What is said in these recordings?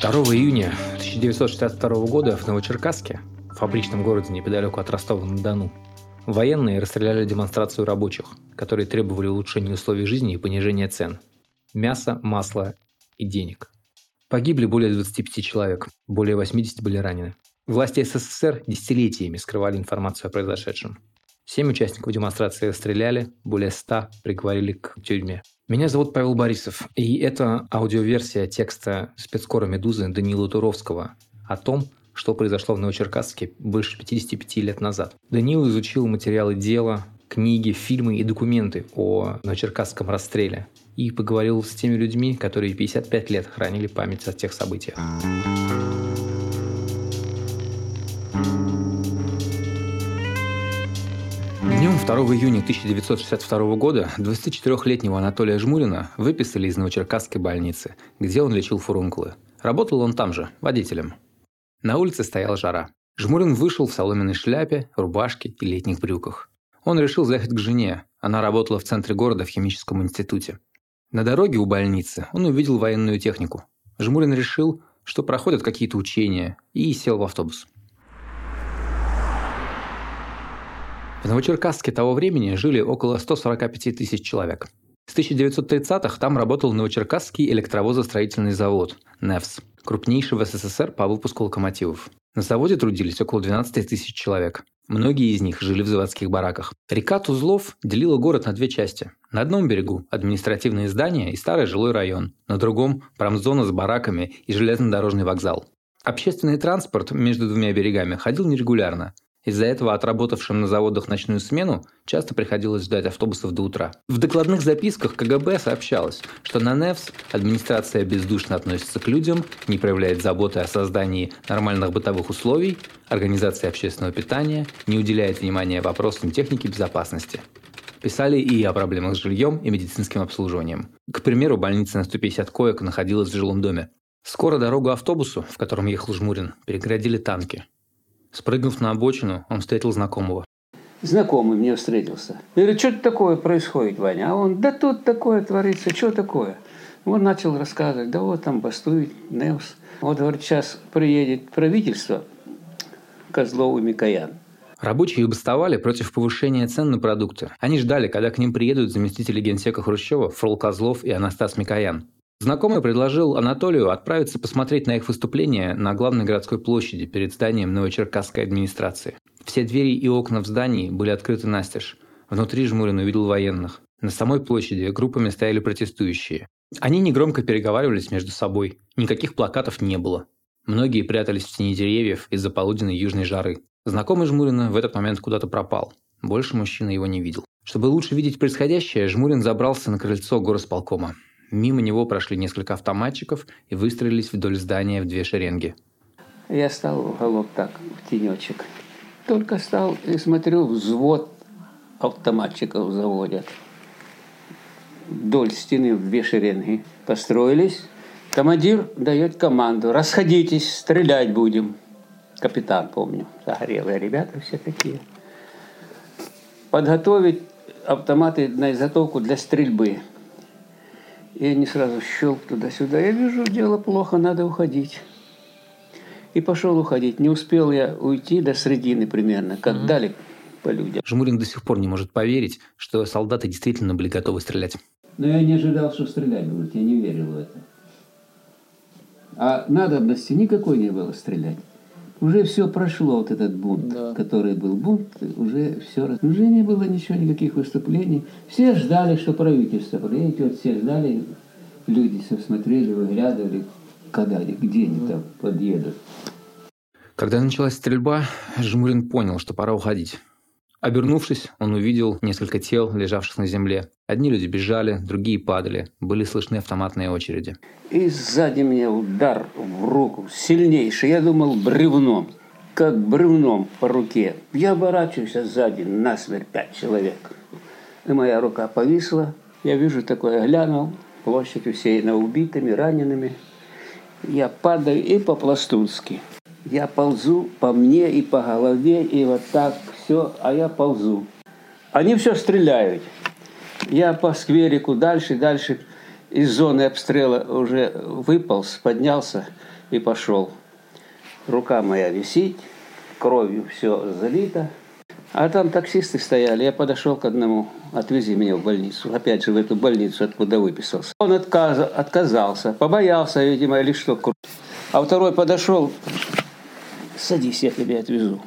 2 июня 1962 года в Новочеркасске, фабричном городе неподалеку от Ростова-на-Дону, военные расстреляли демонстрацию рабочих, которые требовали улучшения условий жизни и понижения цен – мяса, масла и денег. Погибли более 25 человек, более 80 были ранены. Власти СССР десятилетиями скрывали информацию о произошедшем. Семь участников демонстрации расстреляли, более ста приговорили к тюрьме. Меня зовут Павел Борисов, и это аудиоверсия текста спецкора «Медузы» Даниила Туровского о том, что произошло в Новочеркасске больше 55 лет назад. Даниил изучил материалы дела, книги, фильмы и документы о Новочеркасском расстреле и поговорил с теми людьми, которые 55 лет хранили память о тех событиях. 2 июня 1962 года 24-летнего Анатолия Жмурина выписали из Новочеркасской больницы, где он лечил фурункулы. Работал он там же, водителем. На улице стояла жара. Жмурин вышел в соломенной шляпе, рубашке и летних брюках. Он решил заехать к жене. Она работала в центре города в химическом институте. На дороге у больницы он увидел военную технику. Жмурин решил, что проходят какие-то учения, и сел в автобус. В Новочеркасске того времени жили около 145 тысяч человек. С 1930-х там работал Новочеркасский электровозостроительный завод «НЕВС», крупнейший в СССР по выпуску локомотивов. На заводе трудились около 12 тысяч человек. Многие из них жили в заводских бараках. Река Тузлов делила город на две части. На одном берегу – административные здания и старый жилой район. На другом – промзона с бараками и железнодорожный вокзал. Общественный транспорт между двумя берегами ходил нерегулярно – из-за этого отработавшим на заводах ночную смену часто приходилось ждать автобусов до утра. В докладных записках КГБ сообщалось, что на НЕВС администрация бездушно относится к людям, не проявляет заботы о создании нормальных бытовых условий, организации общественного питания, не уделяет внимания вопросам техники безопасности. Писали и о проблемах с жильем и медицинским обслуживанием. К примеру, больница на 150 коек находилась в жилом доме. Скоро дорогу автобусу, в котором ехал Жмурин, переградили танки – Спрыгнув на обочину, он встретил знакомого. Знакомый мне встретился. Я говорю, что такое происходит, Ваня? А он, да тут такое творится, что такое? Он начал рассказывать, да вот там бастует Невс. Вот, говорит, сейчас приедет правительство, Козлов и Микоян. Рабочие бастовали против повышения цен на продукты. Они ждали, когда к ним приедут заместители генсека Хрущева Фрол Козлов и Анастас Микоян. Знакомый предложил Анатолию отправиться посмотреть на их выступление на главной городской площади перед зданием Новочеркасской администрации. Все двери и окна в здании были открыты настежь. Внутри Жмурин увидел военных. На самой площади группами стояли протестующие. Они негромко переговаривались между собой. Никаких плакатов не было. Многие прятались в тени деревьев из-за полуденной южной жары. Знакомый Жмурина в этот момент куда-то пропал. Больше мужчина его не видел. Чтобы лучше видеть происходящее, Жмурин забрался на крыльцо горосполкома. Мимо него прошли несколько автоматчиков и выстроились вдоль здания в две шеренги. Я стал в уголок так, в тенечек. Только стал и смотрю, взвод автоматчиков заводят. Вдоль стены в две шеренги построились. Командир дает команду, расходитесь, стрелять будем. Капитан, помню, загорелые ребята все такие. Подготовить автоматы на изготовку для стрельбы – и они сразу щелк туда-сюда. Я вижу, дело плохо, надо уходить. И пошел уходить. Не успел я уйти до середины примерно, как mm-hmm. дали по людям. Жмурин до сих пор не может поверить, что солдаты действительно были готовы стрелять. Но я не ожидал, что стрелять будут. Я не верил в это. А надобности никакой не было стрелять. Уже все прошло, вот этот бунт, да. который был бунт, уже все, уже не было ничего, никаких выступлений. Все ждали, что правительство приедет, вот все ждали, люди все смотрели, выглядывали, когда они, где они там подъедут. Когда началась стрельба, Жмурин понял, что пора уходить. Обернувшись, он увидел несколько тел, лежавших на земле. Одни люди бежали, другие падали. Были слышны автоматные очереди. И сзади мне удар в руку, сильнейший. Я думал, бревном, как бревном по руке. Я оборачиваюсь а сзади, насмерть пять человек. И моя рука повисла. Я вижу такое, глянул, площадь усеяна убитыми, ранеными. Я падаю и по-пластунски. Я ползу по мне и по голове, и вот так все, а я ползу. Они все стреляют. Я по скверику дальше, дальше из зоны обстрела уже выполз, поднялся. и пошел. Рука моя висит, кровью все залито. А там таксисты стояли, я подошел к одному, отвези меня в больницу, опять же в эту больницу, откуда выписался. Он отказ, отказался, побоялся, видимо, или что. А второй подошел, садись, я тебя отвезу.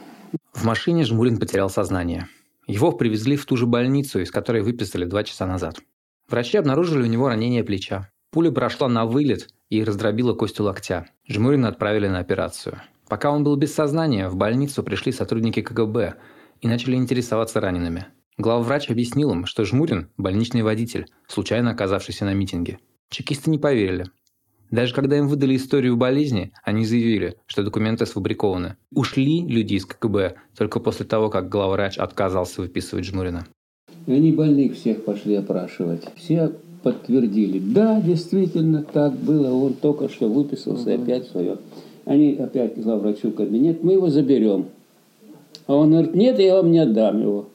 В машине Жмурин потерял сознание. Его привезли в ту же больницу, из которой выписали два часа назад. Врачи обнаружили у него ранение плеча. Пуля прошла на вылет и раздробила кость у локтя. Жмурина отправили на операцию. Пока он был без сознания, в больницу пришли сотрудники КГБ и начали интересоваться ранеными. Главврач объяснил им, что Жмурин – больничный водитель, случайно оказавшийся на митинге. Чекисты не поверили. Даже когда им выдали историю болезни, они заявили, что документы сфабрикованы. Ушли люди из КГБ только после того, как главврач отказался выписывать Жмурина. Они больных всех пошли опрашивать. Все подтвердили. Да, действительно так было. Он только что выписался угу. опять свое. Они опять к главврачу в кабинет. Мы его заберем. А он говорит, нет, я вам не отдам его.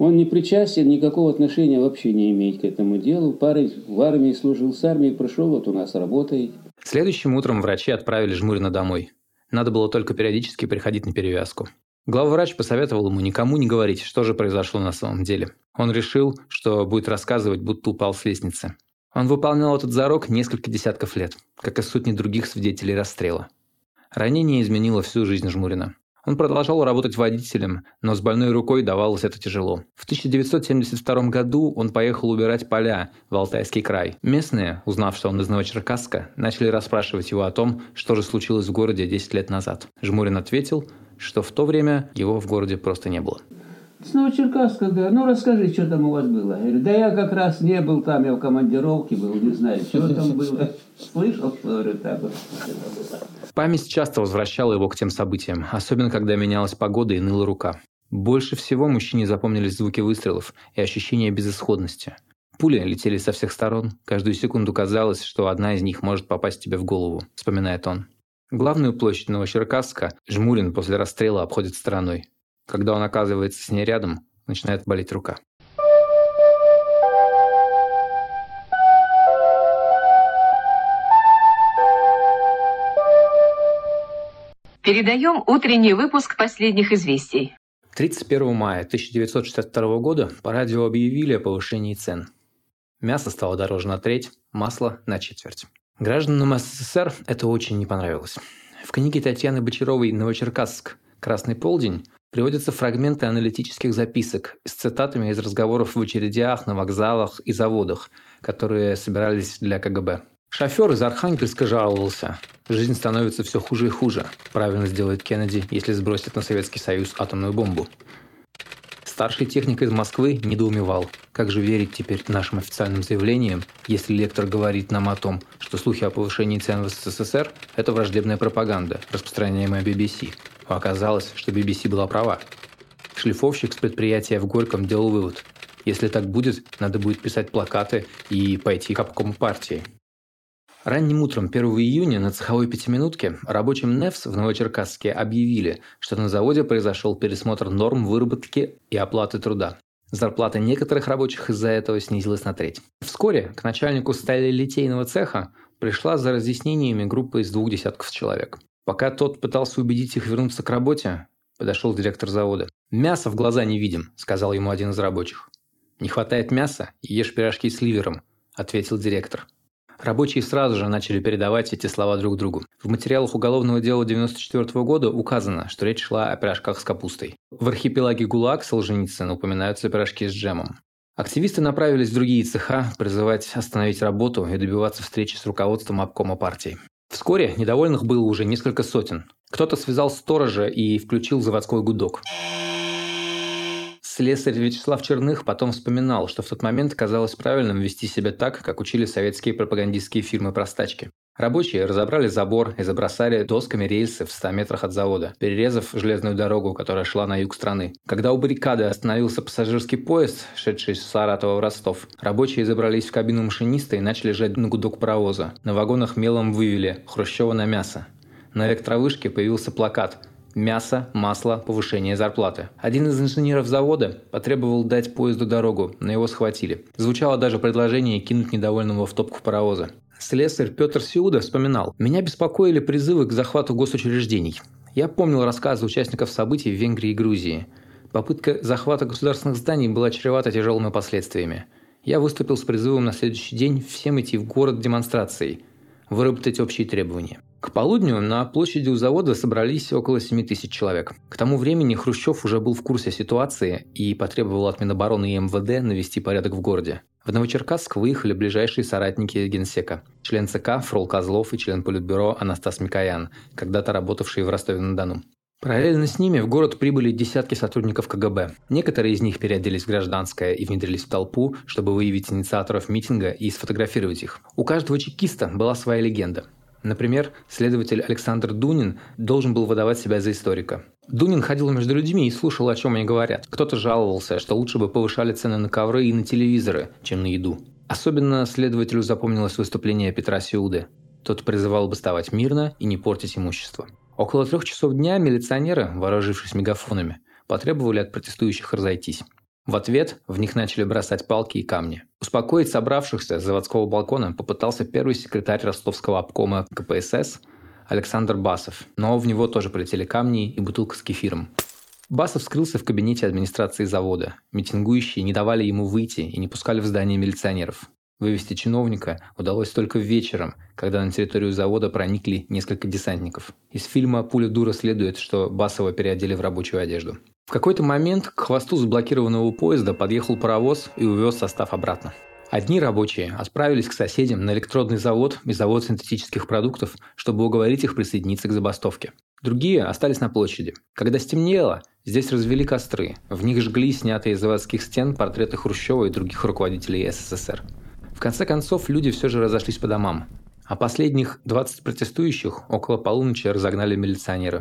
Он не причастен, никакого отношения вообще не имеет к этому делу. Парень в армии служил, с армией прошел, вот у нас работает. Следующим утром врачи отправили Жмурина домой. Надо было только периодически приходить на перевязку. Главврач посоветовал ему никому не говорить, что же произошло на самом деле. Он решил, что будет рассказывать, будто упал с лестницы. Он выполнял этот зарок несколько десятков лет, как и сотни других свидетелей расстрела. Ранение изменило всю жизнь Жмурина. Он продолжал работать водителем, но с больной рукой давалось это тяжело. В 1972 году он поехал убирать поля в Алтайский край. Местные, узнав, что он из Новочеркасска, начали расспрашивать его о том, что же случилось в городе 10 лет назад. Жмурин ответил, что в то время его в городе просто не было. С Новочеркасска, да. Ну, расскажи, что там у вас было. Я говорю, да я как раз не был там, я в командировке был, не знаю, что там было. Слышал, что говорю, так вот. Память часто возвращала его к тем событиям, особенно когда менялась погода и ныла рука. Больше всего мужчине запомнились звуки выстрелов и ощущение безысходности. Пули летели со всех сторон. Каждую секунду казалось, что одна из них может попасть тебе в голову, вспоминает он. Главную площадь Новочеркасска Жмурин после расстрела обходит стороной. Когда он оказывается с ней рядом, начинает болеть рука. Передаем утренний выпуск последних известий. 31 мая 1962 года по радио объявили о повышении цен. Мясо стало дороже на треть, масло на четверть. Гражданам СССР это очень не понравилось. В книге Татьяны Бочаровой «Новочеркасск. Красный полдень» приводятся фрагменты аналитических записок с цитатами из разговоров в очередях, на вокзалах и заводах, которые собирались для КГБ. Шофер из Архангельска жаловался. Жизнь становится все хуже и хуже. Правильно сделает Кеннеди, если сбросит на Советский Союз атомную бомбу. Старший техник из Москвы недоумевал, как же верить теперь нашим официальным заявлениям, если лектор говорит нам о том, что слухи о повышении цен в СССР – это враждебная пропаганда, распространяемая BBC. Оказалось, что BBC была права. Шлифовщик с предприятия в Горьком делал вывод. Если так будет, надо будет писать плакаты и пойти к обкому партии. Ранним утром 1 июня на цеховой пятиминутке рабочим НЕФС в Новочеркасске объявили, что на заводе произошел пересмотр норм выработки и оплаты труда. Зарплата некоторых рабочих из-за этого снизилась на треть. Вскоре к начальнику сталелитейного цеха пришла за разъяснениями группа из двух десятков человек. Пока тот пытался убедить их вернуться к работе, подошел директор завода. «Мясо в глаза не видим», – сказал ему один из рабочих. «Не хватает мяса? Ешь пирожки с ливером», – ответил директор. Рабочие сразу же начали передавать эти слова друг другу. В материалах уголовного дела 1994 года указано, что речь шла о пирожках с капустой. В архипелаге ГУЛАГ Солженицын упоминаются пирожки с джемом. Активисты направились в другие цеха призывать остановить работу и добиваться встречи с руководством обкома партии. Вскоре недовольных было уже несколько сотен. Кто-то связал сторожа и включил заводской гудок. Слесарь Вячеслав Черных потом вспоминал, что в тот момент казалось правильным вести себя так, как учили советские пропагандистские фирмы-простачки. Рабочие разобрали забор и забросали досками рельсы в 100 метрах от завода, перерезав железную дорогу, которая шла на юг страны. Когда у баррикады остановился пассажирский поезд, шедший с Саратова в Ростов, рабочие забрались в кабину машиниста и начали жать на гудок паровоза. На вагонах мелом вывели «Хрущева на мясо». На электровышке появился плакат Мясо, масло, повышение зарплаты. Один из инженеров завода потребовал дать поезду дорогу, но его схватили. Звучало даже предложение кинуть недовольного в топку паровоза. Слесарь Петр Сиуда вспоминал, «Меня беспокоили призывы к захвату госучреждений. Я помнил рассказы участников событий в Венгрии и Грузии. Попытка захвата государственных зданий была чревата тяжелыми последствиями. Я выступил с призывом на следующий день всем идти в город демонстрацией, выработать общие требования. К полудню на площади у завода собрались около 7 тысяч человек. К тому времени Хрущев уже был в курсе ситуации и потребовал от Минобороны и МВД навести порядок в городе. В Новочеркасск выехали ближайшие соратники Генсека, член ЦК Фрол Козлов и член Политбюро Анастас Микоян, когда-то работавший в Ростове-на-Дону. Параллельно с ними в город прибыли десятки сотрудников КГБ. Некоторые из них переоделись в гражданское и внедрились в толпу, чтобы выявить инициаторов митинга и сфотографировать их. У каждого чекиста была своя легенда. Например, следователь Александр Дунин должен был выдавать себя за историка. Дунин ходил между людьми и слушал, о чем они говорят. Кто-то жаловался, что лучше бы повышали цены на ковры и на телевизоры, чем на еду. Особенно следователю запомнилось выступление Петра Сиуды. Тот призывал бастовать мирно и не портить имущество. Около трех часов дня милиционеры, вооружившись мегафонами, потребовали от протестующих разойтись. В ответ в них начали бросать палки и камни. Успокоить собравшихся с заводского балкона попытался первый секретарь ростовского обкома КПСС Александр Басов, но в него тоже полетели камни и бутылка с кефиром. Басов скрылся в кабинете администрации завода. Митингующие не давали ему выйти и не пускали в здание милиционеров. Вывести чиновника удалось только вечером, когда на территорию завода проникли несколько десантников. Из фильма «Пуля дура» следует, что Басова переодели в рабочую одежду. В какой-то момент к хвосту заблокированного поезда подъехал паровоз и увез состав обратно. Одни рабочие отправились к соседям на электродный завод и завод синтетических продуктов, чтобы уговорить их присоединиться к забастовке. Другие остались на площади. Когда стемнело, здесь развели костры. В них жгли снятые из заводских стен портреты Хрущева и других руководителей СССР. В конце концов, люди все же разошлись по домам. А последних 20 протестующих около полуночи разогнали милиционеры.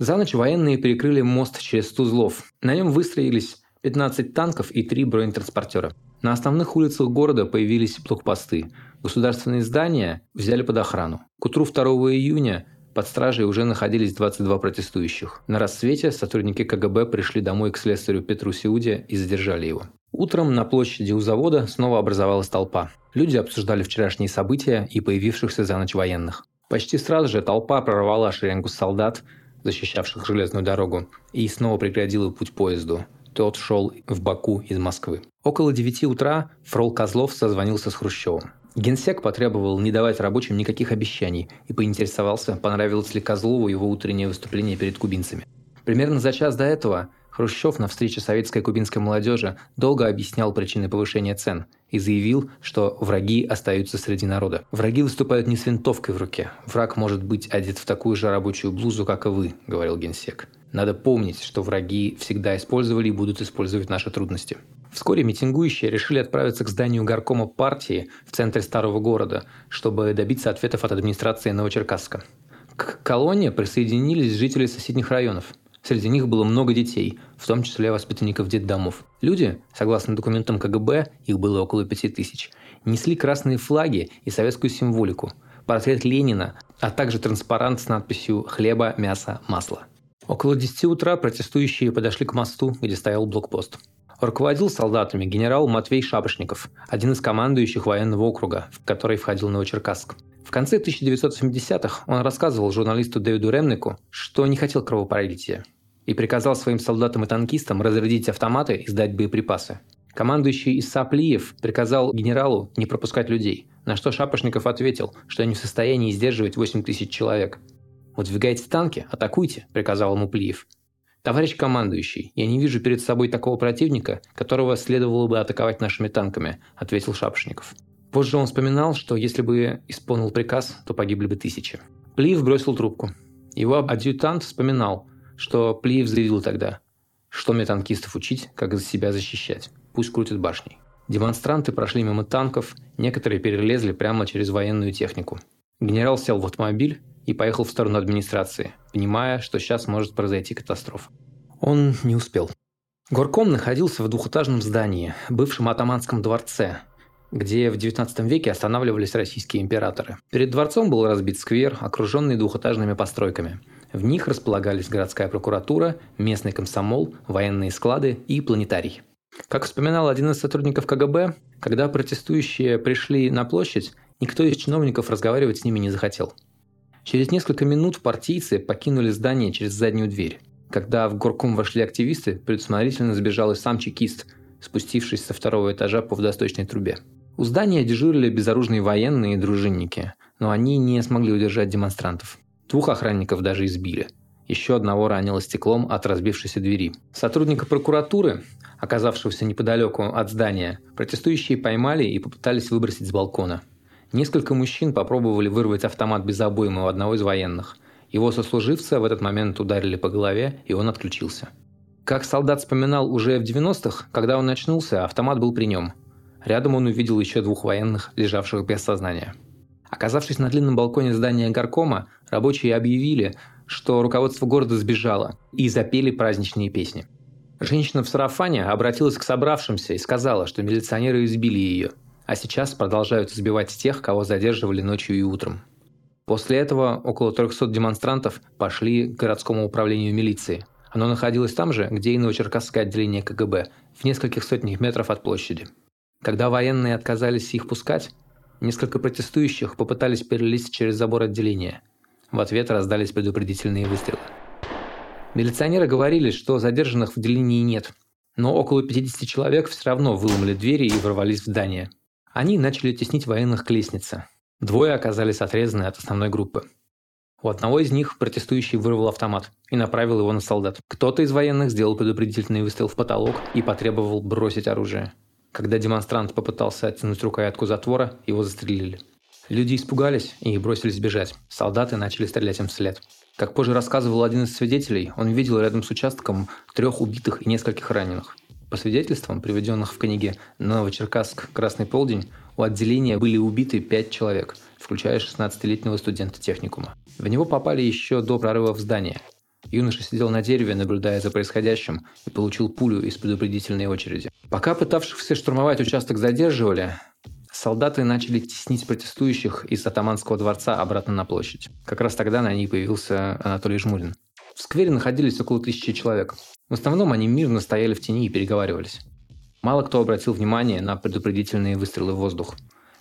За ночь военные перекрыли мост через Тузлов. На нем выстроились 15 танков и 3 бронетранспортера. На основных улицах города появились блокпосты. Государственные здания взяли под охрану. К утру 2 июня под стражей уже находились 22 протестующих. На рассвете сотрудники КГБ пришли домой к слесарю Петру Сиуде и задержали его. Утром на площади у завода снова образовалась толпа. Люди обсуждали вчерашние события и появившихся за ночь военных. Почти сразу же толпа прорвала шеренгу солдат, защищавших железную дорогу, и снова преградила путь поезду. Тот шел в Баку из Москвы. Около 9 утра Фрол Козлов созвонился с Хрущевым. Генсек потребовал не давать рабочим никаких обещаний и поинтересовался, понравилось ли Козлову его утреннее выступление перед кубинцами. Примерно за час до этого Хрущев на встрече советской кубинской молодежи долго объяснял причины повышения цен и заявил, что враги остаются среди народа. Враги выступают не с винтовкой в руке. Враг может быть одет в такую же рабочую блузу, как и вы, говорил генсек. Надо помнить, что враги всегда использовали и будут использовать наши трудности. Вскоре митингующие решили отправиться к зданию горкома партии в центре старого города, чтобы добиться ответов от администрации Новочеркасска. К колонне присоединились жители соседних районов – Среди них было много детей, в том числе воспитанников детдомов. Люди, согласно документам КГБ, их было около пяти тысяч, несли красные флаги и советскую символику, портрет Ленина, а также транспарант с надписью «Хлеба, мясо, масло». Около 10 утра протестующие подошли к мосту, где стоял блокпост. Руководил солдатами генерал Матвей Шапошников, один из командующих военного округа, в который входил Новочеркасск. В конце 1970-х он рассказывал журналисту Дэвиду Ремнику, что не хотел кровопролития, и приказал своим солдатам и танкистам разрядить автоматы и сдать боеприпасы. Командующий Иса Плиев приказал генералу не пропускать людей, на что Шапошников ответил, что они в состоянии сдерживать 8 тысяч человек. «Выдвигайте танки, атакуйте», – приказал ему Плиев. «Товарищ командующий, я не вижу перед собой такого противника, которого следовало бы атаковать нашими танками», – ответил Шапошников. Позже он вспоминал, что если бы исполнил приказ, то погибли бы тысячи. Плиев бросил трубку. Его адъютант вспоминал – что Плиев заявил тогда, что мне танкистов учить, как себя защищать. Пусть крутят башней. Демонстранты прошли мимо танков, некоторые перелезли прямо через военную технику. Генерал сел в автомобиль и поехал в сторону администрации, понимая, что сейчас может произойти катастрофа. Он не успел. Горком находился в двухэтажном здании, бывшем атаманском дворце, где в XIX веке останавливались российские императоры. Перед дворцом был разбит сквер, окруженный двухэтажными постройками – В них располагались городская прокуратура, местный комсомол, военные склады и планетарий. Как вспоминал один из сотрудников КГБ, когда протестующие пришли на площадь, никто из чиновников разговаривать с ними не захотел. Через несколько минут партийцы покинули здание через заднюю дверь. Когда в горком вошли активисты, предусмотрительно сбежал и сам чекист, спустившись со второго этажа по водосточной трубе. У здания дежурили безоружные военные и дружинники, но они не смогли удержать демонстрантов. Двух охранников даже избили. Еще одного ранило стеклом от разбившейся двери. Сотрудника прокуратуры, оказавшегося неподалеку от здания, протестующие поймали и попытались выбросить с балкона. Несколько мужчин попробовали вырвать автомат без обоймы у одного из военных. Его сослуживца в этот момент ударили по голове, и он отключился. Как солдат вспоминал уже в 90-х, когда он очнулся, автомат был при нем. Рядом он увидел еще двух военных, лежавших без сознания. Оказавшись на длинном балконе здания горкома, рабочие объявили, что руководство города сбежало, и запели праздничные песни. Женщина в сарафане обратилась к собравшимся и сказала, что милиционеры избили ее, а сейчас продолжают избивать тех, кого задерживали ночью и утром. После этого около 300 демонстрантов пошли к городскому управлению милиции. Оно находилось там же, где и Новочеркасское отделение КГБ, в нескольких сотнях метров от площади. Когда военные отказались их пускать, несколько протестующих попытались перелезть через забор отделения. В ответ раздались предупредительные выстрелы. Милиционеры говорили, что задержанных в отделении нет, но около 50 человек все равно выломали двери и ворвались в здание. Они начали теснить военных к лестнице. Двое оказались отрезаны от основной группы. У одного из них протестующий вырвал автомат и направил его на солдат. Кто-то из военных сделал предупредительный выстрел в потолок и потребовал бросить оружие. Когда демонстрант попытался оттянуть рукоятку затвора, его застрелили. Люди испугались и бросились бежать. Солдаты начали стрелять им вслед. Как позже рассказывал один из свидетелей, он видел рядом с участком трех убитых и нескольких раненых. По свидетельствам, приведенных в книге «Новочеркасск. Красный полдень», у отделения были убиты пять человек, включая 16-летнего студента техникума. В него попали еще до прорыва в здание. Юноша сидел на дереве, наблюдая за происходящим, и получил пулю из предупредительной очереди. Пока пытавшихся штурмовать участок задерживали, солдаты начали теснить протестующих из атаманского дворца обратно на площадь. Как раз тогда на ней появился Анатолий Жмурин. В сквере находились около тысячи человек. В основном они мирно стояли в тени и переговаривались. Мало кто обратил внимание на предупредительные выстрелы в воздух.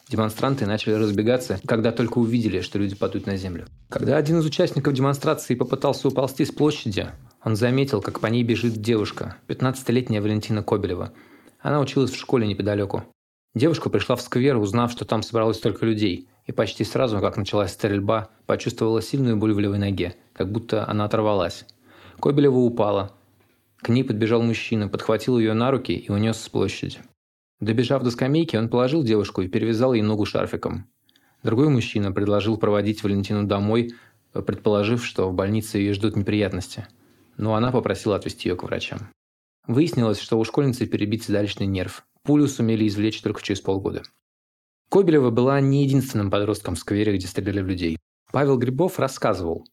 Демонстранты начали разбегаться, когда только увидели, что люди падают на землю. Когда один из участников демонстрации попытался уползти с площади, он заметил, как по ней бежит девушка, 15-летняя Валентина Кобелева. Она училась в школе неподалеку. Девушка пришла в сквер, узнав, что там собралось столько людей, и почти сразу, как началась стрельба, почувствовала сильную боль в левой ноге, как будто она оторвалась. Кобелева упала. К ней подбежал мужчина, подхватил ее на руки и унес с площади. Добежав до скамейки, он положил девушку и перевязал ей ногу шарфиком. Другой мужчина предложил проводить Валентину домой, предположив, что в больнице ее ждут неприятности. Но она попросила отвезти ее к врачам. Выяснилось, что у школьницы перебит седалищный нерв. Пулю сумели извлечь только через полгода. Кобелева была не единственным подростком в сквере, где стреляли в людей. Павел Грибов рассказывал.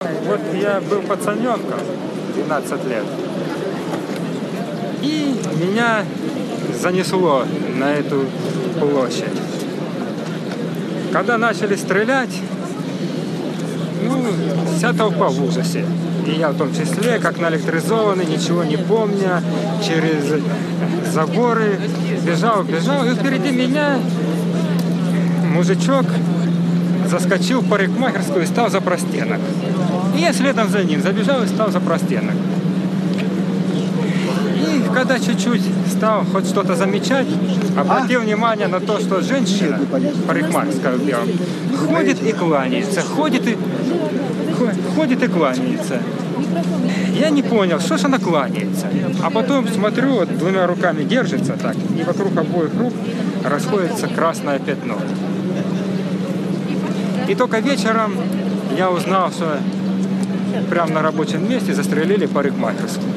Вот я был пацаненком, 12 лет. И меня занесло на эту площадь. Когда начали стрелять, ну, вся толпа в ужасе. И я в том числе, как наэлектризованный, ничего не помня, через заборы бежал, бежал, и впереди меня мужичок заскочил в парикмахерскую и стал за простенок. И я следом за ним забежал и стал за простенок. И когда чуть-чуть стал хоть что-то замечать, обратил а? внимание на то, что женщина, парикмахерская в белом, ходит и кланяется, ходит и, ходит и кланяется. Я не понял, что ж она кланяется. А потом смотрю, вот двумя руками держится так, и вокруг обоих рук расходится красное пятно. И только вечером я узнал, что прямо на рабочем месте застрелили парикмахерскую.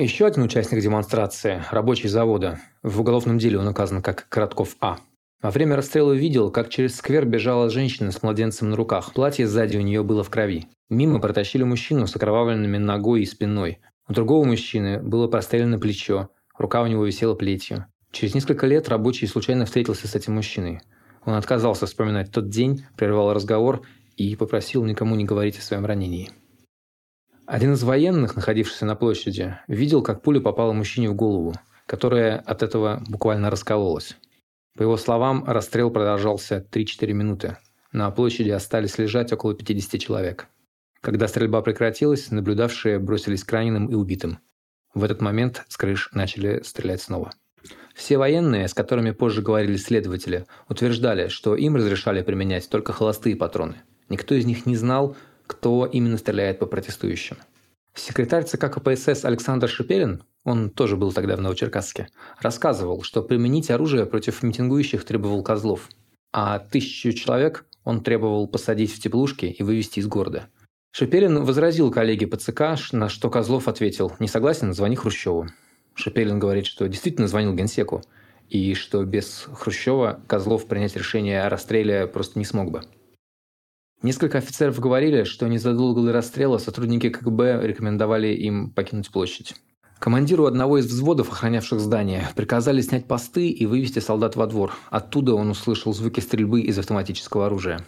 Еще один участник демонстрации, рабочий завода. В уголовном деле он указан как Коротков А. Во время расстрела увидел, как через сквер бежала женщина с младенцем на руках. Платье сзади у нее было в крови. Мимо протащили мужчину с окровавленными ногой и спиной. У другого мужчины было прострелено плечо, рука у него висела плетью. Через несколько лет рабочий случайно встретился с этим мужчиной. Он отказался вспоминать тот день, прервал разговор и попросил никому не говорить о своем ранении. Один из военных, находившийся на площади, видел, как пуля попала мужчине в голову, которая от этого буквально раскололась. По его словам, расстрел продолжался 3-4 минуты. На площади остались лежать около 50 человек. Когда стрельба прекратилась, наблюдавшие бросились к раненым и убитым. В этот момент с крыш начали стрелять снова. Все военные, с которыми позже говорили следователи, утверждали, что им разрешали применять только холостые патроны. Никто из них не знал, кто именно стреляет по протестующим. Секретарь ЦК КПСС Александр Шепелин, он тоже был тогда в Новочеркасске, рассказывал, что применить оружие против митингующих требовал Козлов, а тысячу человек он требовал посадить в теплушки и вывести из города. Шепелин возразил коллеге по ЦК, на что Козлов ответил «Не согласен, звони Хрущеву». Шепелин говорит, что действительно звонил генсеку, и что без Хрущева Козлов принять решение о расстреле просто не смог бы. Несколько офицеров говорили, что незадолго до расстрела сотрудники КГБ рекомендовали им покинуть площадь. Командиру одного из взводов, охранявших здание, приказали снять посты и вывести солдат во двор. Оттуда он услышал звуки стрельбы из автоматического оружия.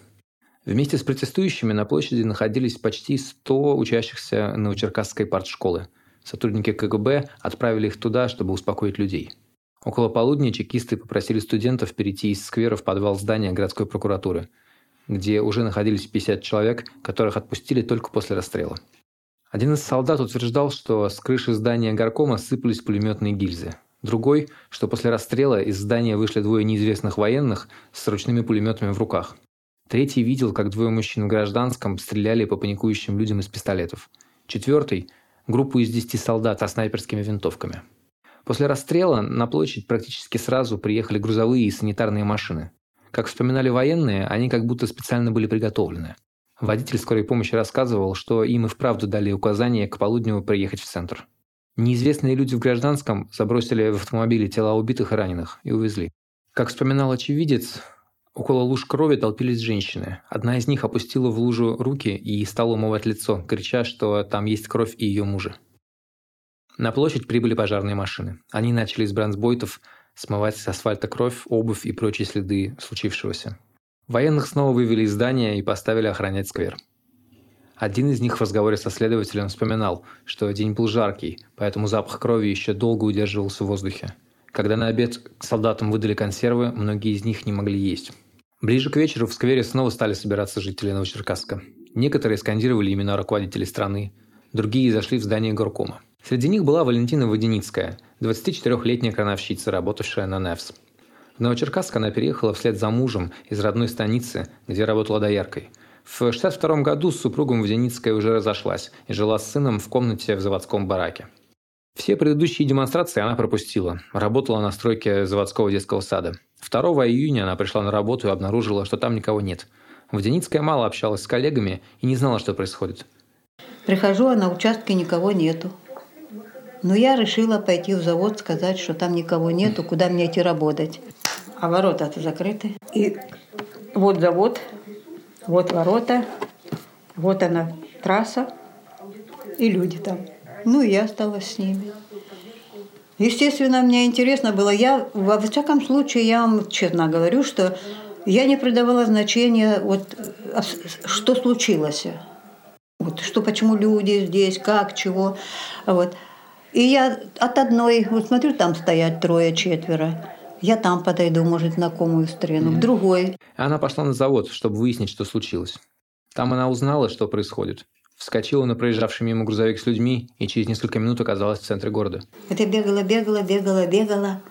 Вместе с протестующими на площади находились почти 100 учащихся Новочеркасской партшколы. Сотрудники КГБ отправили их туда, чтобы успокоить людей. Около полудня чекисты попросили студентов перейти из сквера в подвал здания городской прокуратуры – где уже находились 50 человек, которых отпустили только после расстрела. Один из солдат утверждал, что с крыши здания горкома сыпались пулеметные гильзы. Другой, что после расстрела из здания вышли двое неизвестных военных с ручными пулеметами в руках. Третий видел, как двое мужчин в гражданском стреляли по паникующим людям из пистолетов. Четвертый – группу из 10 солдат со снайперскими винтовками. После расстрела на площадь практически сразу приехали грузовые и санитарные машины. Как вспоминали военные, они как будто специально были приготовлены. Водитель скорой помощи рассказывал, что им и вправду дали указание к полудню приехать в центр. Неизвестные люди в гражданском забросили в автомобиле тела убитых и раненых и увезли. Как вспоминал очевидец, около луж крови толпились женщины. Одна из них опустила в лужу руки и стала умывать лицо, крича, что там есть кровь и ее мужа. На площадь прибыли пожарные машины. Они начали из бронзбойтов смывать с асфальта кровь, обувь и прочие следы случившегося. Военных снова вывели из здания и поставили охранять сквер. Один из них в разговоре со следователем вспоминал, что день был жаркий, поэтому запах крови еще долго удерживался в воздухе. Когда на обед солдатам выдали консервы, многие из них не могли есть. Ближе к вечеру в сквере снова стали собираться жители Новочеркасска. Некоторые скандировали имена руководителей страны, другие зашли в здание горкома. Среди них была Валентина Водяницкая, 24-летняя крановщица, работавшая на НЕВС. В Новочеркасск она переехала вслед за мужем из родной станицы, где работала дояркой. В 1962 году с супругом Водяницкая уже разошлась и жила с сыном в комнате в заводском бараке. Все предыдущие демонстрации она пропустила. Работала на стройке заводского детского сада. 2 июня она пришла на работу и обнаружила, что там никого нет. Водяницкая мало общалась с коллегами и не знала, что происходит. Прихожу, а на участке никого нету. Но я решила пойти в завод, сказать, что там никого нету, куда мне идти работать. А ворота-то закрыты. И вот завод, вот ворота, вот она трасса и люди там. Ну, и я осталась с ними. Естественно, мне интересно было. Я, во всяком случае, я вам честно говорю, что я не придавала значения, вот, а что случилось. Вот, что, почему люди здесь, как, чего. Вот. И я от одной, вот смотрю, там стоят трое-четверо. Я там подойду, может, знакомую встряну, в другой. Она пошла на завод, чтобы выяснить, что случилось. Там она узнала, что происходит. Вскочила на проезжавший мимо грузовик с людьми и через несколько минут оказалась в центре города. Я бегала, бегала, бегала, бегала.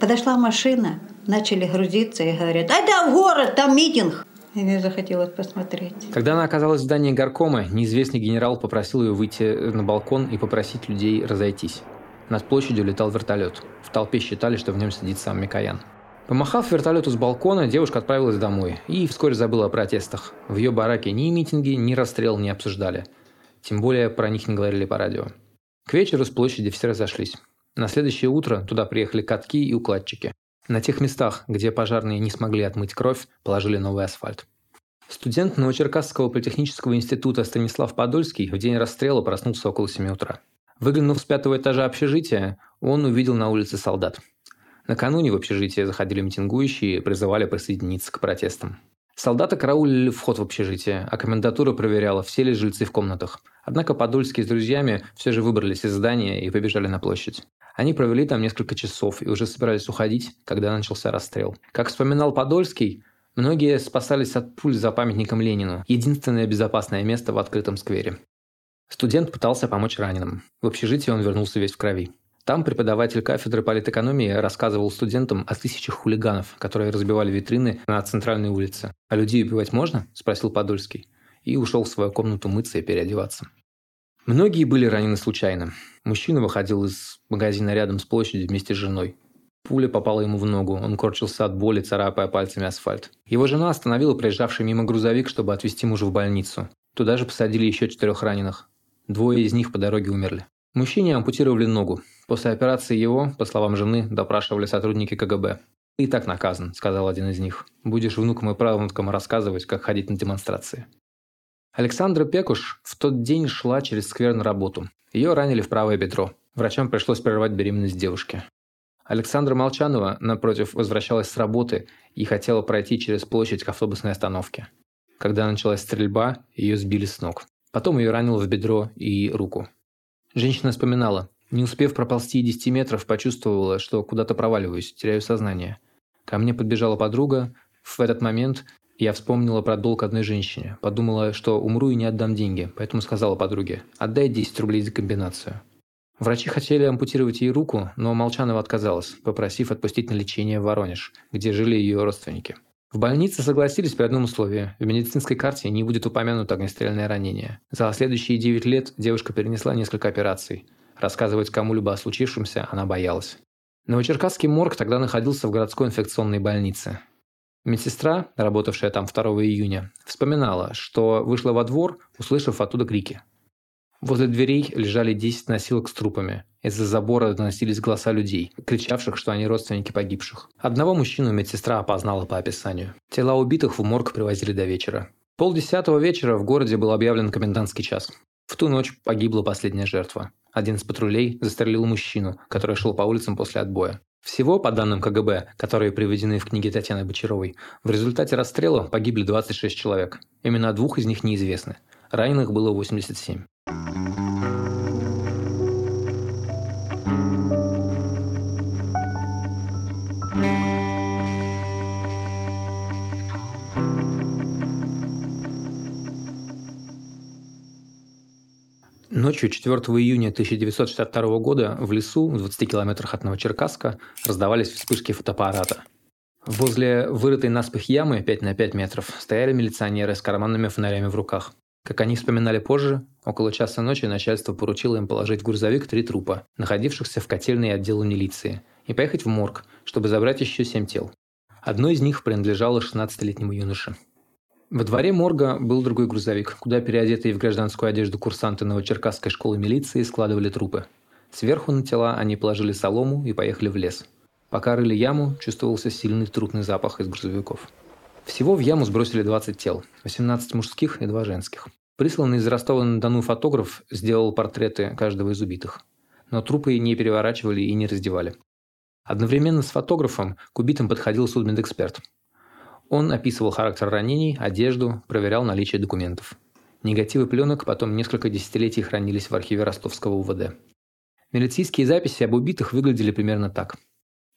Подошла машина, начали грузиться и говорят, ай да в город, там митинг. И мне захотелось посмотреть. Когда она оказалась в здании горкома, неизвестный генерал попросил ее выйти на балкон и попросить людей разойтись. Над площадью летал вертолет. В толпе считали, что в нем сидит сам Микоян. Помахав вертолету с балкона, девушка отправилась домой и вскоре забыла о протестах. В ее бараке ни митинги, ни расстрел не обсуждали. Тем более про них не говорили по радио. К вечеру с площади все разошлись. На следующее утро туда приехали катки и укладчики. На тех местах, где пожарные не смогли отмыть кровь, положили новый асфальт. Студент Новочеркасского политехнического института Станислав Подольский в день расстрела проснулся около 7 утра. Выглянув с пятого этажа общежития, он увидел на улице солдат. Накануне в общежитие заходили митингующие и призывали присоединиться к протестам. Солдаты караулили вход в общежитие, а комендатура проверяла, все ли жильцы в комнатах. Однако Подольский с друзьями все же выбрались из здания и побежали на площадь. Они провели там несколько часов и уже собирались уходить, когда начался расстрел. Как вспоминал Подольский, многие спасались от пуль за памятником Ленину, единственное безопасное место в открытом сквере. Студент пытался помочь раненым. В общежитие он вернулся весь в крови. Там преподаватель кафедры политэкономии рассказывал студентам о тысячах хулиганов, которые разбивали витрины на центральной улице. «А людей убивать можно?» – спросил Подольский. И ушел в свою комнату мыться и переодеваться. Многие были ранены случайно. Мужчина выходил из магазина рядом с площадью вместе с женой. Пуля попала ему в ногу, он корчился от боли, царапая пальцами асфальт. Его жена остановила проезжавший мимо грузовик, чтобы отвезти мужа в больницу. Туда же посадили еще четырех раненых. Двое из них по дороге умерли. Мужчине ампутировали ногу. После операции его, по словам жены, допрашивали сотрудники КГБ. «И так наказан», – сказал один из них. «Будешь внукам и правнукам рассказывать, как ходить на демонстрации». Александра Пекуш в тот день шла через сквер на работу. Ее ранили в правое бедро. Врачам пришлось прервать беременность девушки. Александра Молчанова, напротив, возвращалась с работы и хотела пройти через площадь к автобусной остановке. Когда началась стрельба, ее сбили с ног. Потом ее ранило в бедро и руку. Женщина вспоминала. Не успев проползти 10 метров, почувствовала, что куда-то проваливаюсь, теряю сознание. Ко мне подбежала подруга. В этот момент я вспомнила про долг одной женщине. Подумала, что умру и не отдам деньги, поэтому сказала подруге, отдай 10 рублей за комбинацию. Врачи хотели ампутировать ей руку, но Молчанова отказалась, попросив отпустить на лечение в Воронеж, где жили ее родственники. В больнице согласились при одном условии. В медицинской карте не будет упомянуто огнестрельное ранение. За следующие 9 лет девушка перенесла несколько операций – Рассказывать кому-либо о случившемся она боялась. Новочеркасский морг тогда находился в городской инфекционной больнице. Медсестра, работавшая там 2 июня, вспоминала, что вышла во двор, услышав оттуда крики. Возле дверей лежали 10 носилок с трупами. Из-за забора доносились голоса людей, кричавших, что они родственники погибших. Одного мужчину медсестра опознала по описанию. Тела убитых в морг привозили до вечера. Полдесятого вечера в городе был объявлен комендантский час. В ту ночь погибла последняя жертва. Один из патрулей застрелил мужчину, который шел по улицам после отбоя. Всего, по данным КГБ, которые приведены в книге Татьяны Бочаровой, в результате расстрела погибли 26 человек. Именно двух из них неизвестны. Раненых было 87. Ночью 4 июня 1962 года в лесу в 20 километрах от Новочеркасска раздавались вспышки фотоаппарата. Возле вырытой наспех ямы 5 на 5 метров стояли милиционеры с карманными фонарями в руках. Как они вспоминали позже, около часа ночи начальство поручило им положить в грузовик три трупа, находившихся в котельной отделу милиции, и поехать в морг, чтобы забрать еще семь тел. Одно из них принадлежало 16-летнему юноше. Во дворе морга был другой грузовик, куда переодетые в гражданскую одежду курсанты Новочеркасской школы милиции складывали трупы. Сверху на тела они положили солому и поехали в лес. Пока рыли яму, чувствовался сильный трупный запах из грузовиков. Всего в яму сбросили 20 тел, 18 мужских и 2 женских. Присланный из Ростова-на-Дону фотограф сделал портреты каждого из убитых. Но трупы не переворачивали и не раздевали. Одновременно с фотографом к убитым подходил судмедэксперт. Он описывал характер ранений, одежду, проверял наличие документов. Негативы пленок потом несколько десятилетий хранились в архиве ростовского УВД. Милицейские записи об убитых выглядели примерно так.